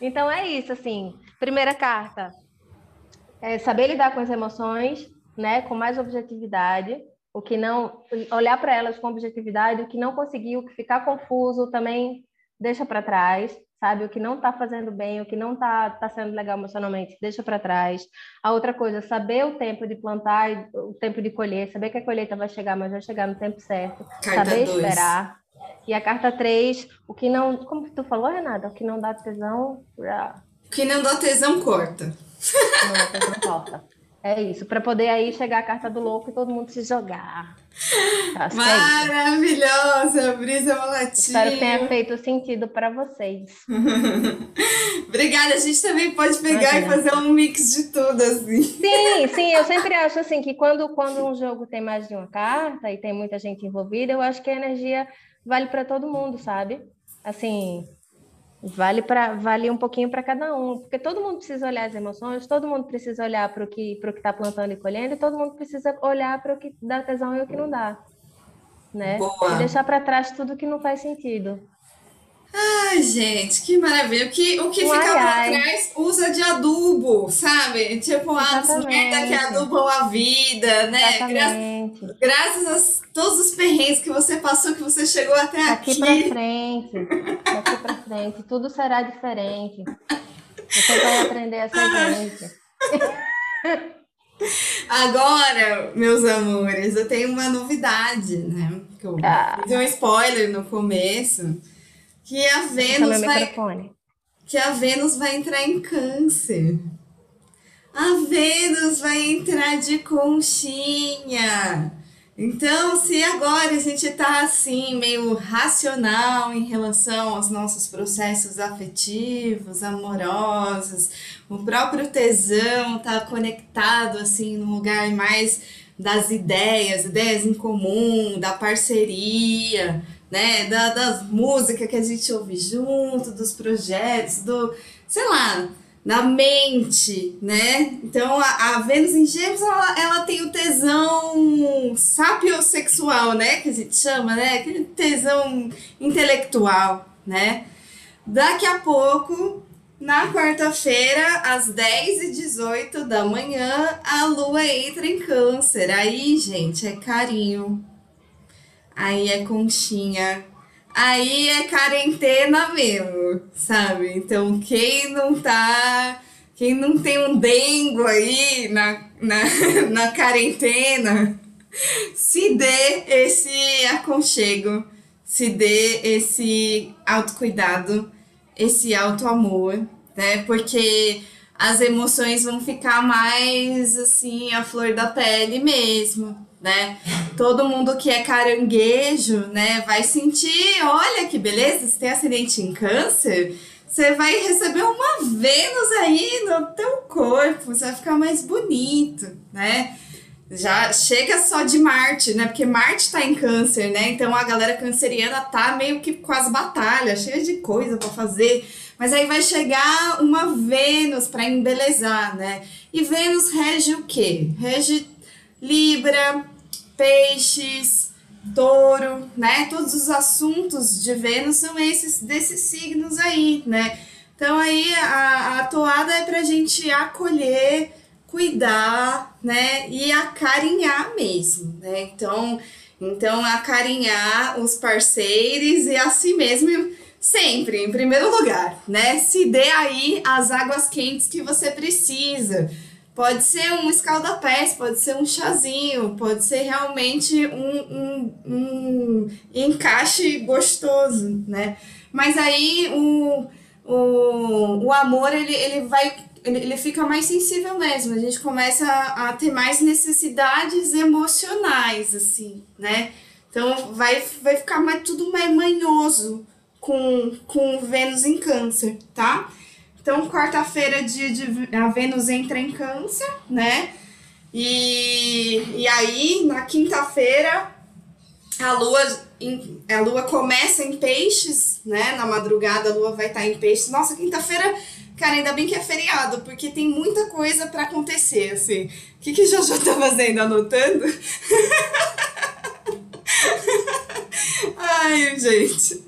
S4: Então é isso, assim. Primeira carta. É saber lidar com as emoções, né, com mais objetividade. O que não olhar para elas com objetividade, o que não conseguiu, o que ficar confuso também deixa para trás, sabe? O que não está fazendo bem, o que não está tá sendo legal emocionalmente, deixa para trás. A outra coisa, saber o tempo de plantar e o tempo de colher, saber que a colheita vai chegar, mas vai chegar no tempo certo,
S1: Carta
S4: saber
S1: dois.
S4: esperar. E a carta 3, o que não, como que tu falou, Renata? O que não dá tesão, ah,
S1: O que não dá tesão, corta.
S4: não dá tesão, corta. É isso, para poder aí chegar a carta do louco e todo mundo se jogar. Que é.
S1: Maravilhosa, Brisa Malatinha.
S4: Espero que tenha feito sentido para vocês.
S1: Obrigada, a gente também pode pegar
S4: Imagina.
S1: e fazer um mix de tudo, assim.
S4: Sim, sim, eu sempre acho assim que quando, quando um jogo tem mais de uma carta e tem muita gente envolvida, eu acho que a energia vale para todo mundo, sabe? Assim, vale para vale um pouquinho para cada um, porque todo mundo precisa olhar as emoções, todo mundo precisa olhar para o que para o que está plantando e colhendo, e todo mundo precisa olhar para o que dá tesão e o que não dá, né?
S1: Boa.
S4: E deixar para trás tudo que não faz sentido.
S1: Ai, gente, que maravilha. O que, o que fica
S4: ai,
S1: pra
S4: ai.
S1: trás usa de adubo, sabe? Tipo, as
S4: Exatamente.
S1: merda que adubam a vida, né? Gra- graças a todos os perrengues que você passou, que você chegou até
S4: Daqui
S1: aqui.
S4: para frente, daqui para frente, tudo será diferente. Você vai aprender essa gente.
S1: Agora, meus amores, eu tenho uma novidade, né? Que eu
S4: Ah.
S1: fiz um spoiler no começo. Que a Vênus vai
S4: microfone.
S1: que a Vênus vai entrar em câncer. A Vênus vai entrar de conchinha. Então, se agora a gente tá assim, meio racional em relação aos nossos processos afetivos, amorosos, o próprio tesão tá conectado assim num lugar mais das ideias, ideias em comum, da parceria, né, da, das músicas que a gente ouve junto, dos projetos, do, sei lá, na mente, né? Então a, a Vênus em Gêmeos ela, ela tem o tesão sapiosexual, né? Que a gente chama, né? Aquele tesão intelectual, né? Daqui a pouco, na quarta-feira, às 10h18 da manhã, a lua entra em câncer. Aí, gente, é carinho. Aí é conchinha. Aí é quarentena mesmo, sabe? Então, quem não tá quem não tem um dengo aí na, na, na quarentena, se dê esse aconchego, se dê esse autocuidado, esse autoamor, né? Porque as emoções vão ficar mais assim, a flor da pele mesmo, né? Todo mundo que é caranguejo, né, vai sentir, olha que beleza, você tem acidente em câncer, você vai receber uma Vênus aí no teu corpo, você vai ficar mais bonito, né? Já chega só de Marte, né? Porque Marte tá em câncer, né? Então a galera canceriana tá meio que com as batalhas, cheia de coisa para fazer. Mas aí vai chegar uma Vênus para embelezar, né? E Vênus rege o quê? Rege Libra, Peixes, Touro, né? Todos os assuntos de Vênus são esses desses signos aí, né? Então aí a, a toada é pra gente acolher, cuidar, né? E acarinhar mesmo, né? Então, então acarinhar os parceiros e a si mesmo sempre, em primeiro lugar, né? Se dê aí as águas quentes que você precisa. Pode ser um escaldapés, pode ser um chazinho, pode ser realmente um, um, um encaixe gostoso, né? Mas aí o, o, o amor, ele, ele vai ele, fica mais sensível mesmo. A gente começa a, a ter mais necessidades emocionais, assim, né? Então vai, vai ficar mais, tudo mais manhoso com, com Vênus em câncer, tá? Então, quarta-feira, dia de a Vênus entra em câncer, né? E, e aí, na quinta-feira, a lua, a lua começa em peixes, né? Na madrugada a lua vai estar em peixes. Nossa, quinta-feira, cara, ainda bem que é feriado, porque tem muita coisa pra acontecer, assim. O que que Jojo tá fazendo? Anotando? Ai, gente.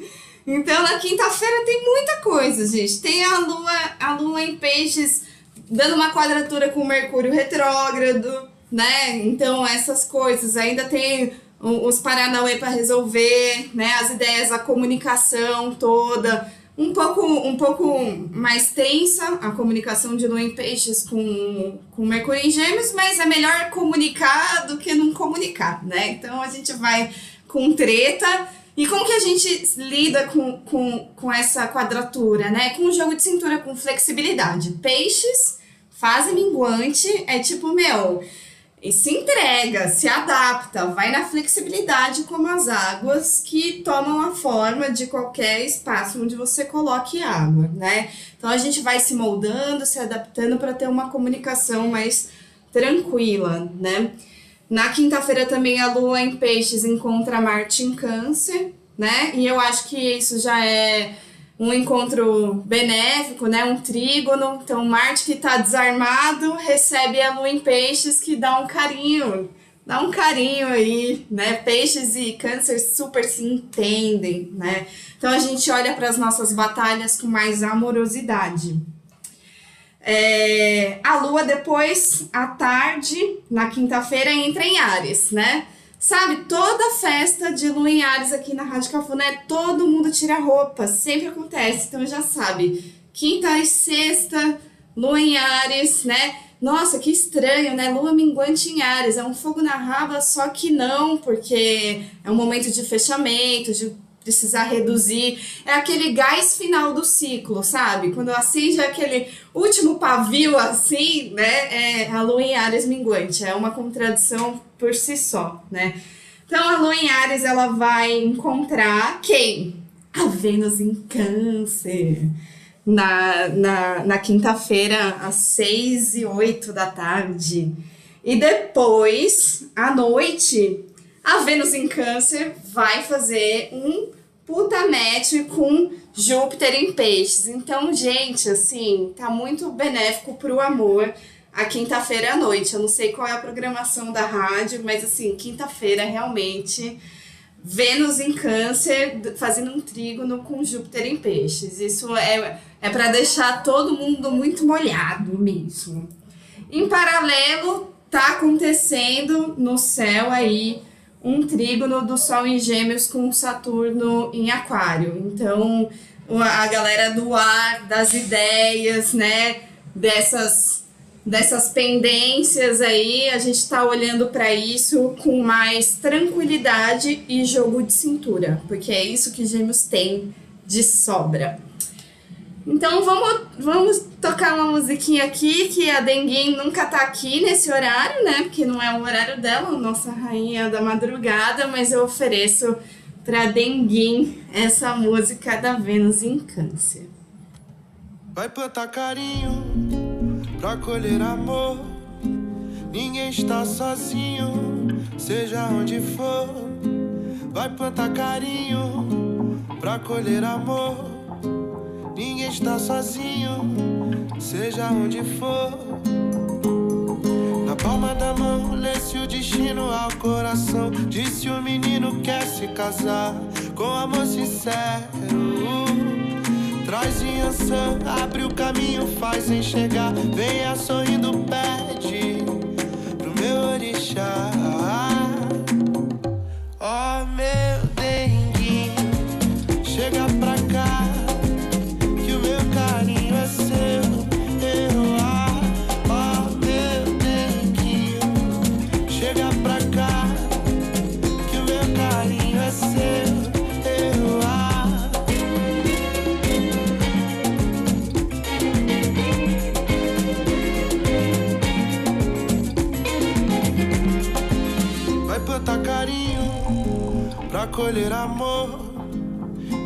S1: Então, na quinta-feira tem muita coisa, gente. Tem a lua, a lua em peixes dando uma quadratura com o Mercúrio retrógrado, né? Então, essas coisas. Ainda tem os Paranauê para resolver, né? As ideias, a comunicação toda. Um pouco, um pouco mais tensa a comunicação de Lua em Peixes com, com Mercúrio em Gêmeos, mas é melhor comunicar do que não comunicar, né? Então a gente vai com treta. E como que a gente lida com, com, com essa quadratura, né? Com um jogo de cintura, com flexibilidade. Peixes, fase minguante, é tipo, meu, e se entrega, se adapta, vai na flexibilidade como as águas que tomam a forma de qualquer espaço onde você coloque água, né? Então a gente vai se moldando, se adaptando para ter uma comunicação mais tranquila, né? Na quinta-feira também a Lua em Peixes encontra Marte em Câncer, né? E eu acho que isso já é um encontro benéfico, né? Um trígono. Então, Marte que tá desarmado recebe a Lua em Peixes que dá um carinho. Dá um carinho aí, né? Peixes e Câncer super se entendem, né? Então a gente olha para as nossas batalhas com mais amorosidade. É, a lua depois, à tarde, na quinta-feira, entra em Ares, né? Sabe, toda festa de lua em Ares aqui na Rádio Cafuné, todo mundo tira roupa, sempre acontece, então já sabe. Quinta e sexta, lua em Ares, né? Nossa, que estranho, né? Lua minguante em Ares, é um fogo na raba, só que não, porque é um momento de fechamento, de precisar reduzir. É aquele gás final do ciclo, sabe? Quando acende aquele último pavio assim, né? É a lua em Ares minguante. É uma contradição por si só, né? Então a lua em Ares ela vai encontrar quem? A Vênus em Câncer. Na, na, na quinta-feira, às seis e oito da tarde. E depois, à noite, a Vênus em Câncer vai fazer um puta match com Júpiter em Peixes. Então, gente, assim, tá muito benéfico pro amor a quinta-feira à noite. Eu não sei qual é a programação da rádio, mas assim, quinta-feira realmente Vênus em Câncer fazendo um trígono com Júpiter em Peixes. Isso é, é para deixar todo mundo muito molhado mesmo. Em paralelo, tá acontecendo no céu aí um trígono do Sol em Gêmeos com Saturno em Aquário. Então, a galera do ar, das ideias, né? dessas dessas pendências aí, a gente está olhando para isso com mais tranquilidade e jogo de cintura, porque é isso que Gêmeos tem de sobra. Então vamos, vamos tocar uma musiquinha aqui que a Denguin nunca tá aqui nesse horário, né? Porque não é o horário dela, nossa rainha da madrugada, mas eu ofereço para Denguin essa música da Vênus em Câncer.
S2: Vai plantar carinho pra colher amor. Ninguém está sozinho, seja onde for. Vai plantar carinho pra colher amor. Ninguém está sozinho, seja onde for. Na palma da mão, lê-se o destino ao coração. Disse o menino quer se casar com amor sincero. Traz Yansan, abre o caminho, faz enxergar. Venha sorrindo, pede pro meu orixá. Carinho pra colher amor.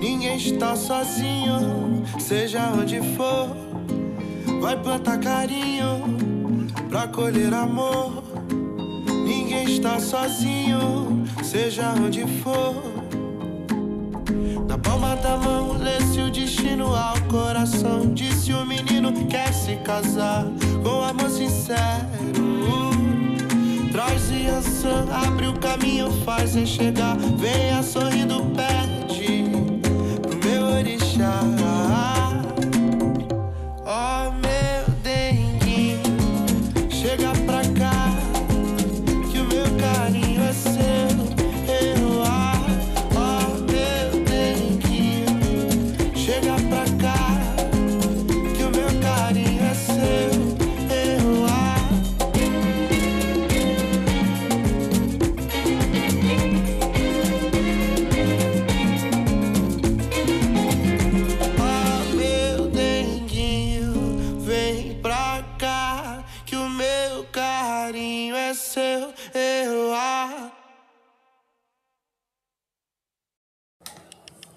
S2: Ninguém está sozinho, seja onde for. Vai plantar carinho pra colher amor. Ninguém está sozinho, seja onde for. Na palma da mão, lê-se o destino ao coração. Disse o menino quer se casar com amor sincero. Traz Yansan, abre o caminho, faz enxergar. Venha sorrindo, pede pro meu orixá.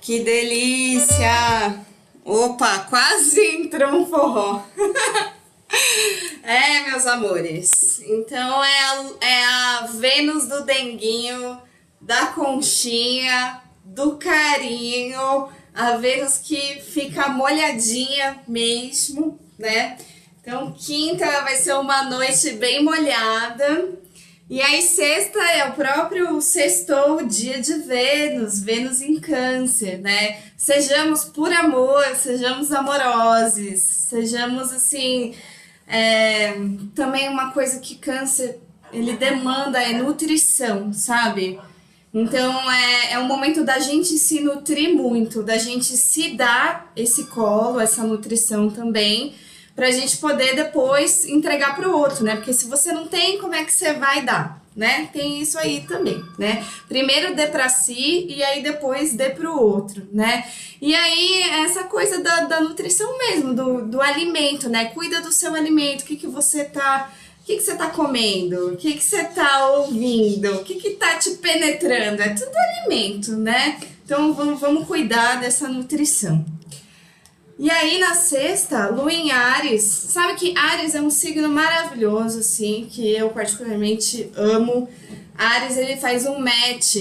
S2: Que
S1: delícia! Opa, quase entrou um forró. é, meus amores. Então é a, é a Vênus do Denguinho, da conchinha, do carinho, a Vênus que fica molhadinha mesmo, né? Então, quinta vai ser uma noite bem molhada. E aí, sexta é o próprio sextou, dia de Vênus, Vênus em Câncer, né? Sejamos por amor, sejamos amorosos, sejamos assim. é, também uma coisa que Câncer ele demanda é nutrição, sabe? Então é, é um momento da gente se nutrir muito, da gente se dar esse colo, essa nutrição também, pra gente poder depois entregar pro outro, né? Porque se você não tem, como é que você vai dar? Né? Tem isso aí também, né? Primeiro dê pra si e aí depois dê pro outro, né? E aí essa coisa da, da nutrição mesmo, do, do alimento, né? Cuida do seu alimento, o que, que você tá o que, que você tá comendo? O que, que você tá ouvindo? O que, que tá te penetrando? É tudo alimento, né? Então vamos, vamos cuidar dessa nutrição. E aí na sexta, Lua em Ares. Sabe que Ares é um signo maravilhoso, assim, que eu particularmente amo. Ares, ele faz um match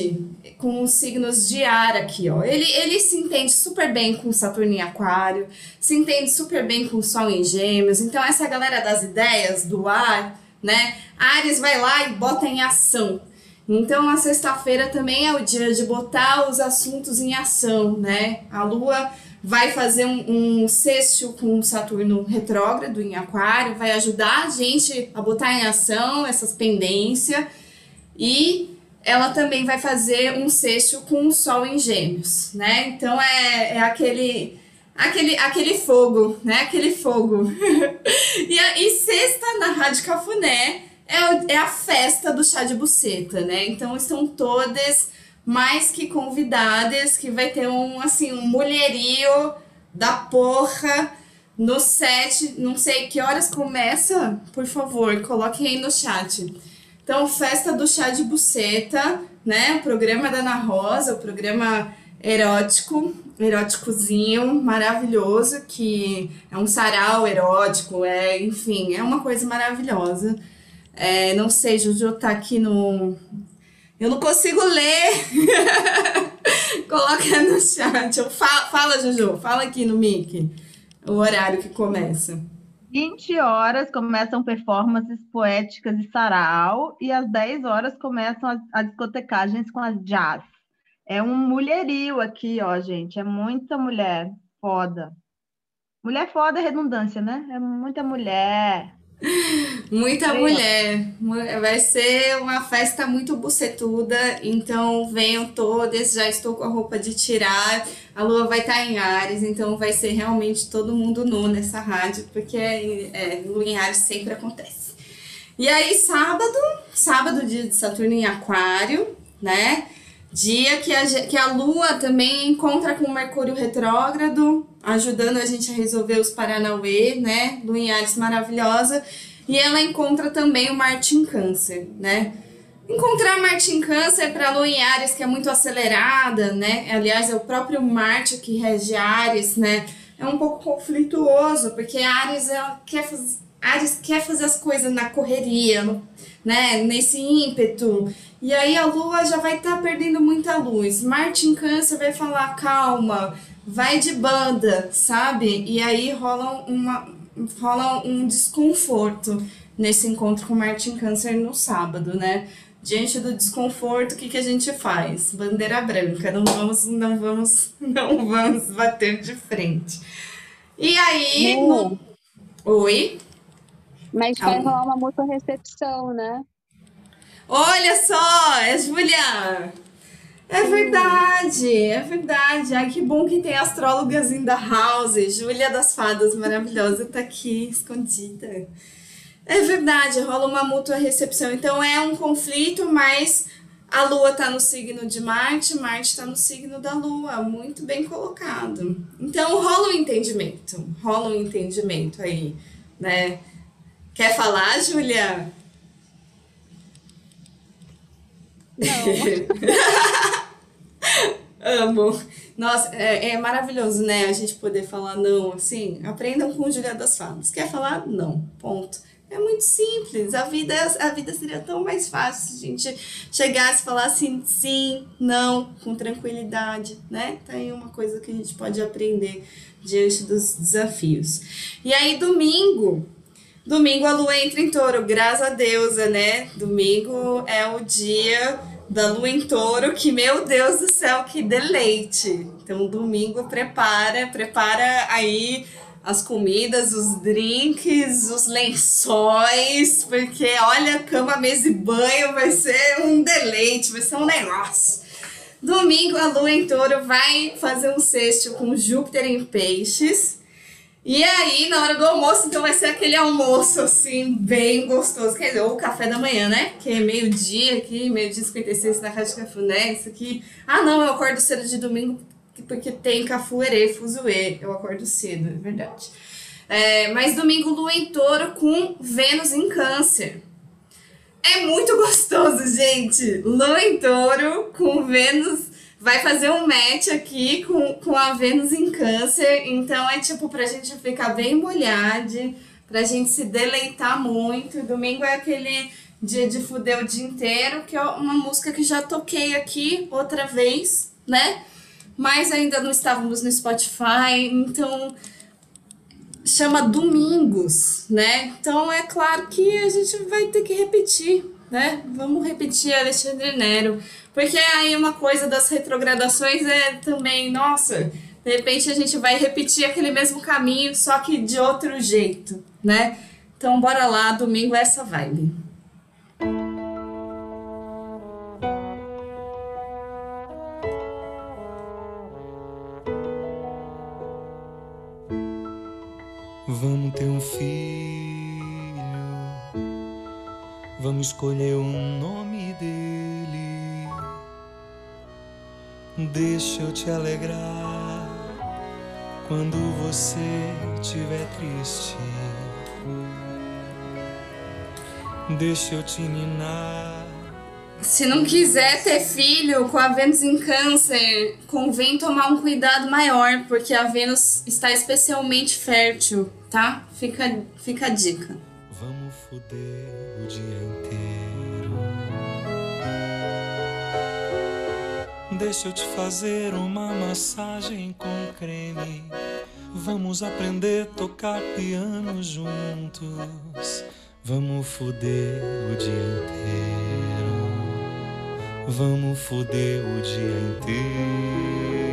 S1: com os signos de ar aqui, ó. Ele, ele se entende super bem com Saturno em Aquário, se entende super bem com Sol em Gêmeos. Então essa galera das ideias, do ar, né? Ares vai lá e bota em ação. Então a sexta-feira também é o dia de botar os assuntos em ação, né? A Lua vai fazer um, um sexto com Saturno retrógrado em Aquário, vai ajudar a gente a botar em ação essas pendências e ela também vai fazer um sexto com o Sol em Gêmeos, né? Então é, é aquele Aquele, aquele fogo, né? Aquele fogo. e, a, e sexta, na Rádio Cafuné, é, é a festa do chá de buceta, né? Então estão todas mais que convidadas, que vai ter um, assim, um mulherio da porra no set. Não sei que horas começa, por favor, coloquem aí no chat. Então, festa do chá de buceta, né? O programa da Ana Rosa, o programa erótico, eróticozinho, maravilhoso, que é um sarau erótico, é, enfim, é uma coisa maravilhosa. É, não sei, Juju tá aqui no. Eu não consigo ler! Coloca no chat. Eu fa- Fala, Juju, fala aqui no mic o horário que começa.
S5: 20 horas começam performances poéticas e sarau, e às 10 horas começam as, as discotecagens com as jazz. É um mulherio aqui, ó, gente. É muita mulher foda. Mulher foda é redundância, né? É muita mulher.
S1: Muita
S5: Sim.
S1: mulher. Mu- Vai ser uma festa muito bucetuda, então venham todas. Já estou com a roupa de tirar. A lua vai estar em Ares, então vai ser realmente todo mundo nu nessa rádio, porque é, lua em Ares sempre acontece. E aí, sábado, sábado, dia de Saturno em Aquário, né? Dia que a, que a Lua também encontra com o Mercúrio retrógrado, ajudando a gente a resolver os Paranauê, né? Lua em Ares maravilhosa. E ela encontra também o Marte em Câncer, né? Encontrar Marte em Câncer para Lua em Ares, que é muito acelerada, né? Aliás, é o próprio Marte que rege Ares, né? É um pouco conflituoso, porque Ares ela quer fazer, Ares quer fazer as coisas na correria, né? Nesse ímpeto. E aí a Lua já vai estar perdendo muita luz. Marte em Câncer vai falar calma, vai de banda, sabe? E aí rola uma rola um desconforto nesse encontro com Marte em Câncer no sábado, né? Diante do desconforto, o que, que a gente faz? Bandeira branca, não vamos, não vamos, não vamos bater de frente. E aí, no... oi?
S6: Mas vai rolar uma mútua recepção, né?
S1: Olha só, é Julia! É verdade, é verdade. Ai, que bom que tem astrólogas in the house. Júlia das Fadas, maravilhosa, tá aqui, escondida. É verdade, rola uma mútua recepção. Então é um conflito, mas a Lua tá no signo de Marte, Marte tá no signo da Lua. Muito bem colocado. Então rola um entendimento, rola um entendimento aí, né? Quer falar, Júlia? Amo. Nossa, é, é maravilhoso, né? A gente poder falar não, assim. Aprendam com Julia das Fadas. Quer falar? Não. Ponto. É muito simples. A vida, a vida seria tão mais fácil se a gente chegasse e falasse sim, não, com tranquilidade, né? Tá aí uma coisa que a gente pode aprender diante dos desafios. E aí, domingo, Domingo a lua entra em touro, graças a deusa, né? Domingo é o dia da lua em touro, que, meu Deus do céu, que deleite! Então, domingo prepara, prepara aí as comidas, os drinks, os lençóis, porque olha, cama, mesa e banho vai ser um deleite, vai ser um negócio. Domingo a lua em touro vai fazer um sexto com Júpiter em peixes. E aí, na hora do almoço, então vai ser aquele almoço, assim, bem gostoso. Quer dizer, o café da manhã, né? Que é meio-dia aqui, meio-dia e 56 na Rádio Cafuné, isso aqui. Ah, não, eu acordo cedo de domingo porque tem cafuerê, fuzuê. Eu acordo cedo, é verdade. É, mas domingo, lua em touro com Vênus em câncer. É muito gostoso, gente. Lua em touro com Vênus vai fazer um match aqui com, com a Vênus em câncer. Então é tipo pra gente ficar bem molhado, pra gente se deleitar muito. Domingo é aquele dia de fuder o dia inteiro, que é uma música que já toquei aqui outra vez, né? Mas ainda não estávamos no Spotify, então chama Domingos, né? Então é claro que a gente vai ter que repetir, né? Vamos repetir Alexandre Nero, porque aí uma coisa das retrogradações é também, nossa, de repente a gente vai repetir aquele mesmo caminho, só que de outro jeito, né? Então bora lá, domingo é essa vibe.
S7: Vamos ter um filho. Vamos escolher o nome dele. Deixa eu te alegrar quando você estiver triste. Deixa eu te ninar.
S1: Se não quiser ter filho com a Vênus em Câncer, convém tomar um cuidado maior, porque a Vênus está especialmente fértil, tá? Fica, fica a dica.
S7: Vamos foder o dia Deixa eu te fazer uma massagem com creme. Vamos aprender a tocar piano juntos. Vamos foder o dia inteiro. Vamos foder o dia inteiro.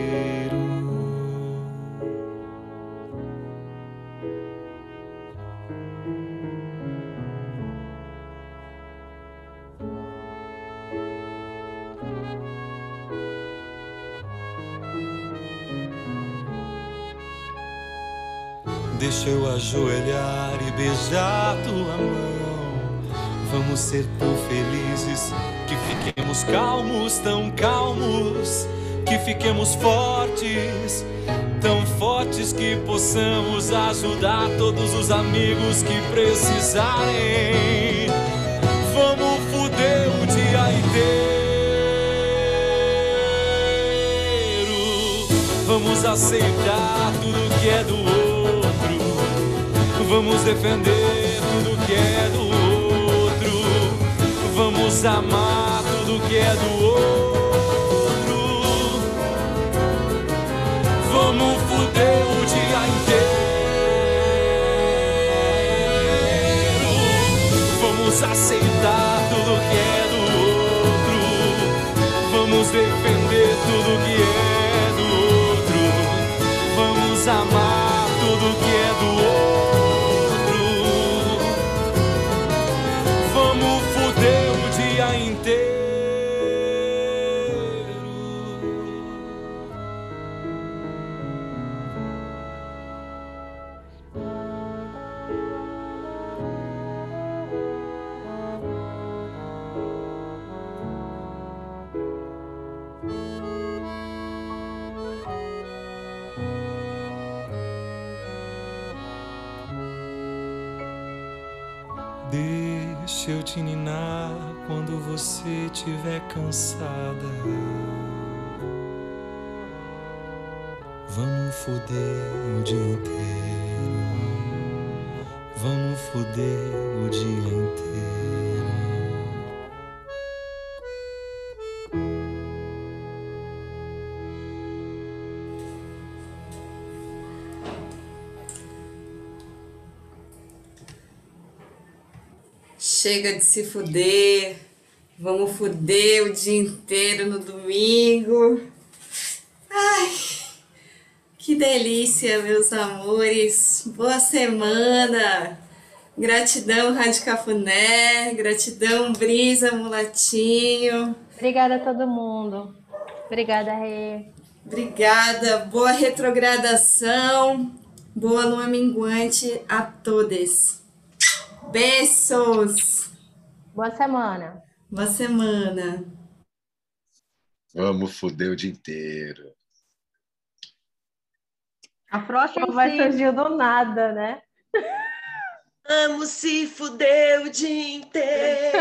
S7: Ajoelhar e beijar tua mão. Vamos ser tão felizes que fiquemos calmos, tão calmos, que fiquemos fortes, tão fortes que possamos ajudar todos os amigos que precisarem. Vamos fuder o dia inteiro. Vamos aceitar tudo que é do outro. Vamos defender tudo que é do outro. Vamos amar tudo que é do outro. Vamos fuder o dia inteiro. Vamos aceitar tudo que é do outro. Vamos defender tudo que é do outro. Vamos amar tudo que é do outro. Cansada. Vamos foder o dia inteiro. Vamos foder o dia inteiro.
S1: Chega de se fuder. Vamos fuder o dia inteiro no domingo. Ai, que delícia, meus amores. Boa semana. Gratidão, Rádio Cafuné. Gratidão, Brisa, Mulatinho.
S4: Obrigada a todo mundo. Obrigada, Rê.
S1: Obrigada. Boa retrogradação. Boa lua minguante a todos. Beijos.
S4: Boa semana.
S1: Boa semana.
S8: Vamos foder o dia inteiro.
S5: A próxima
S4: Vai
S5: sim.
S4: surgir do nada, né?
S9: Vamos se fuder o dia inteiro.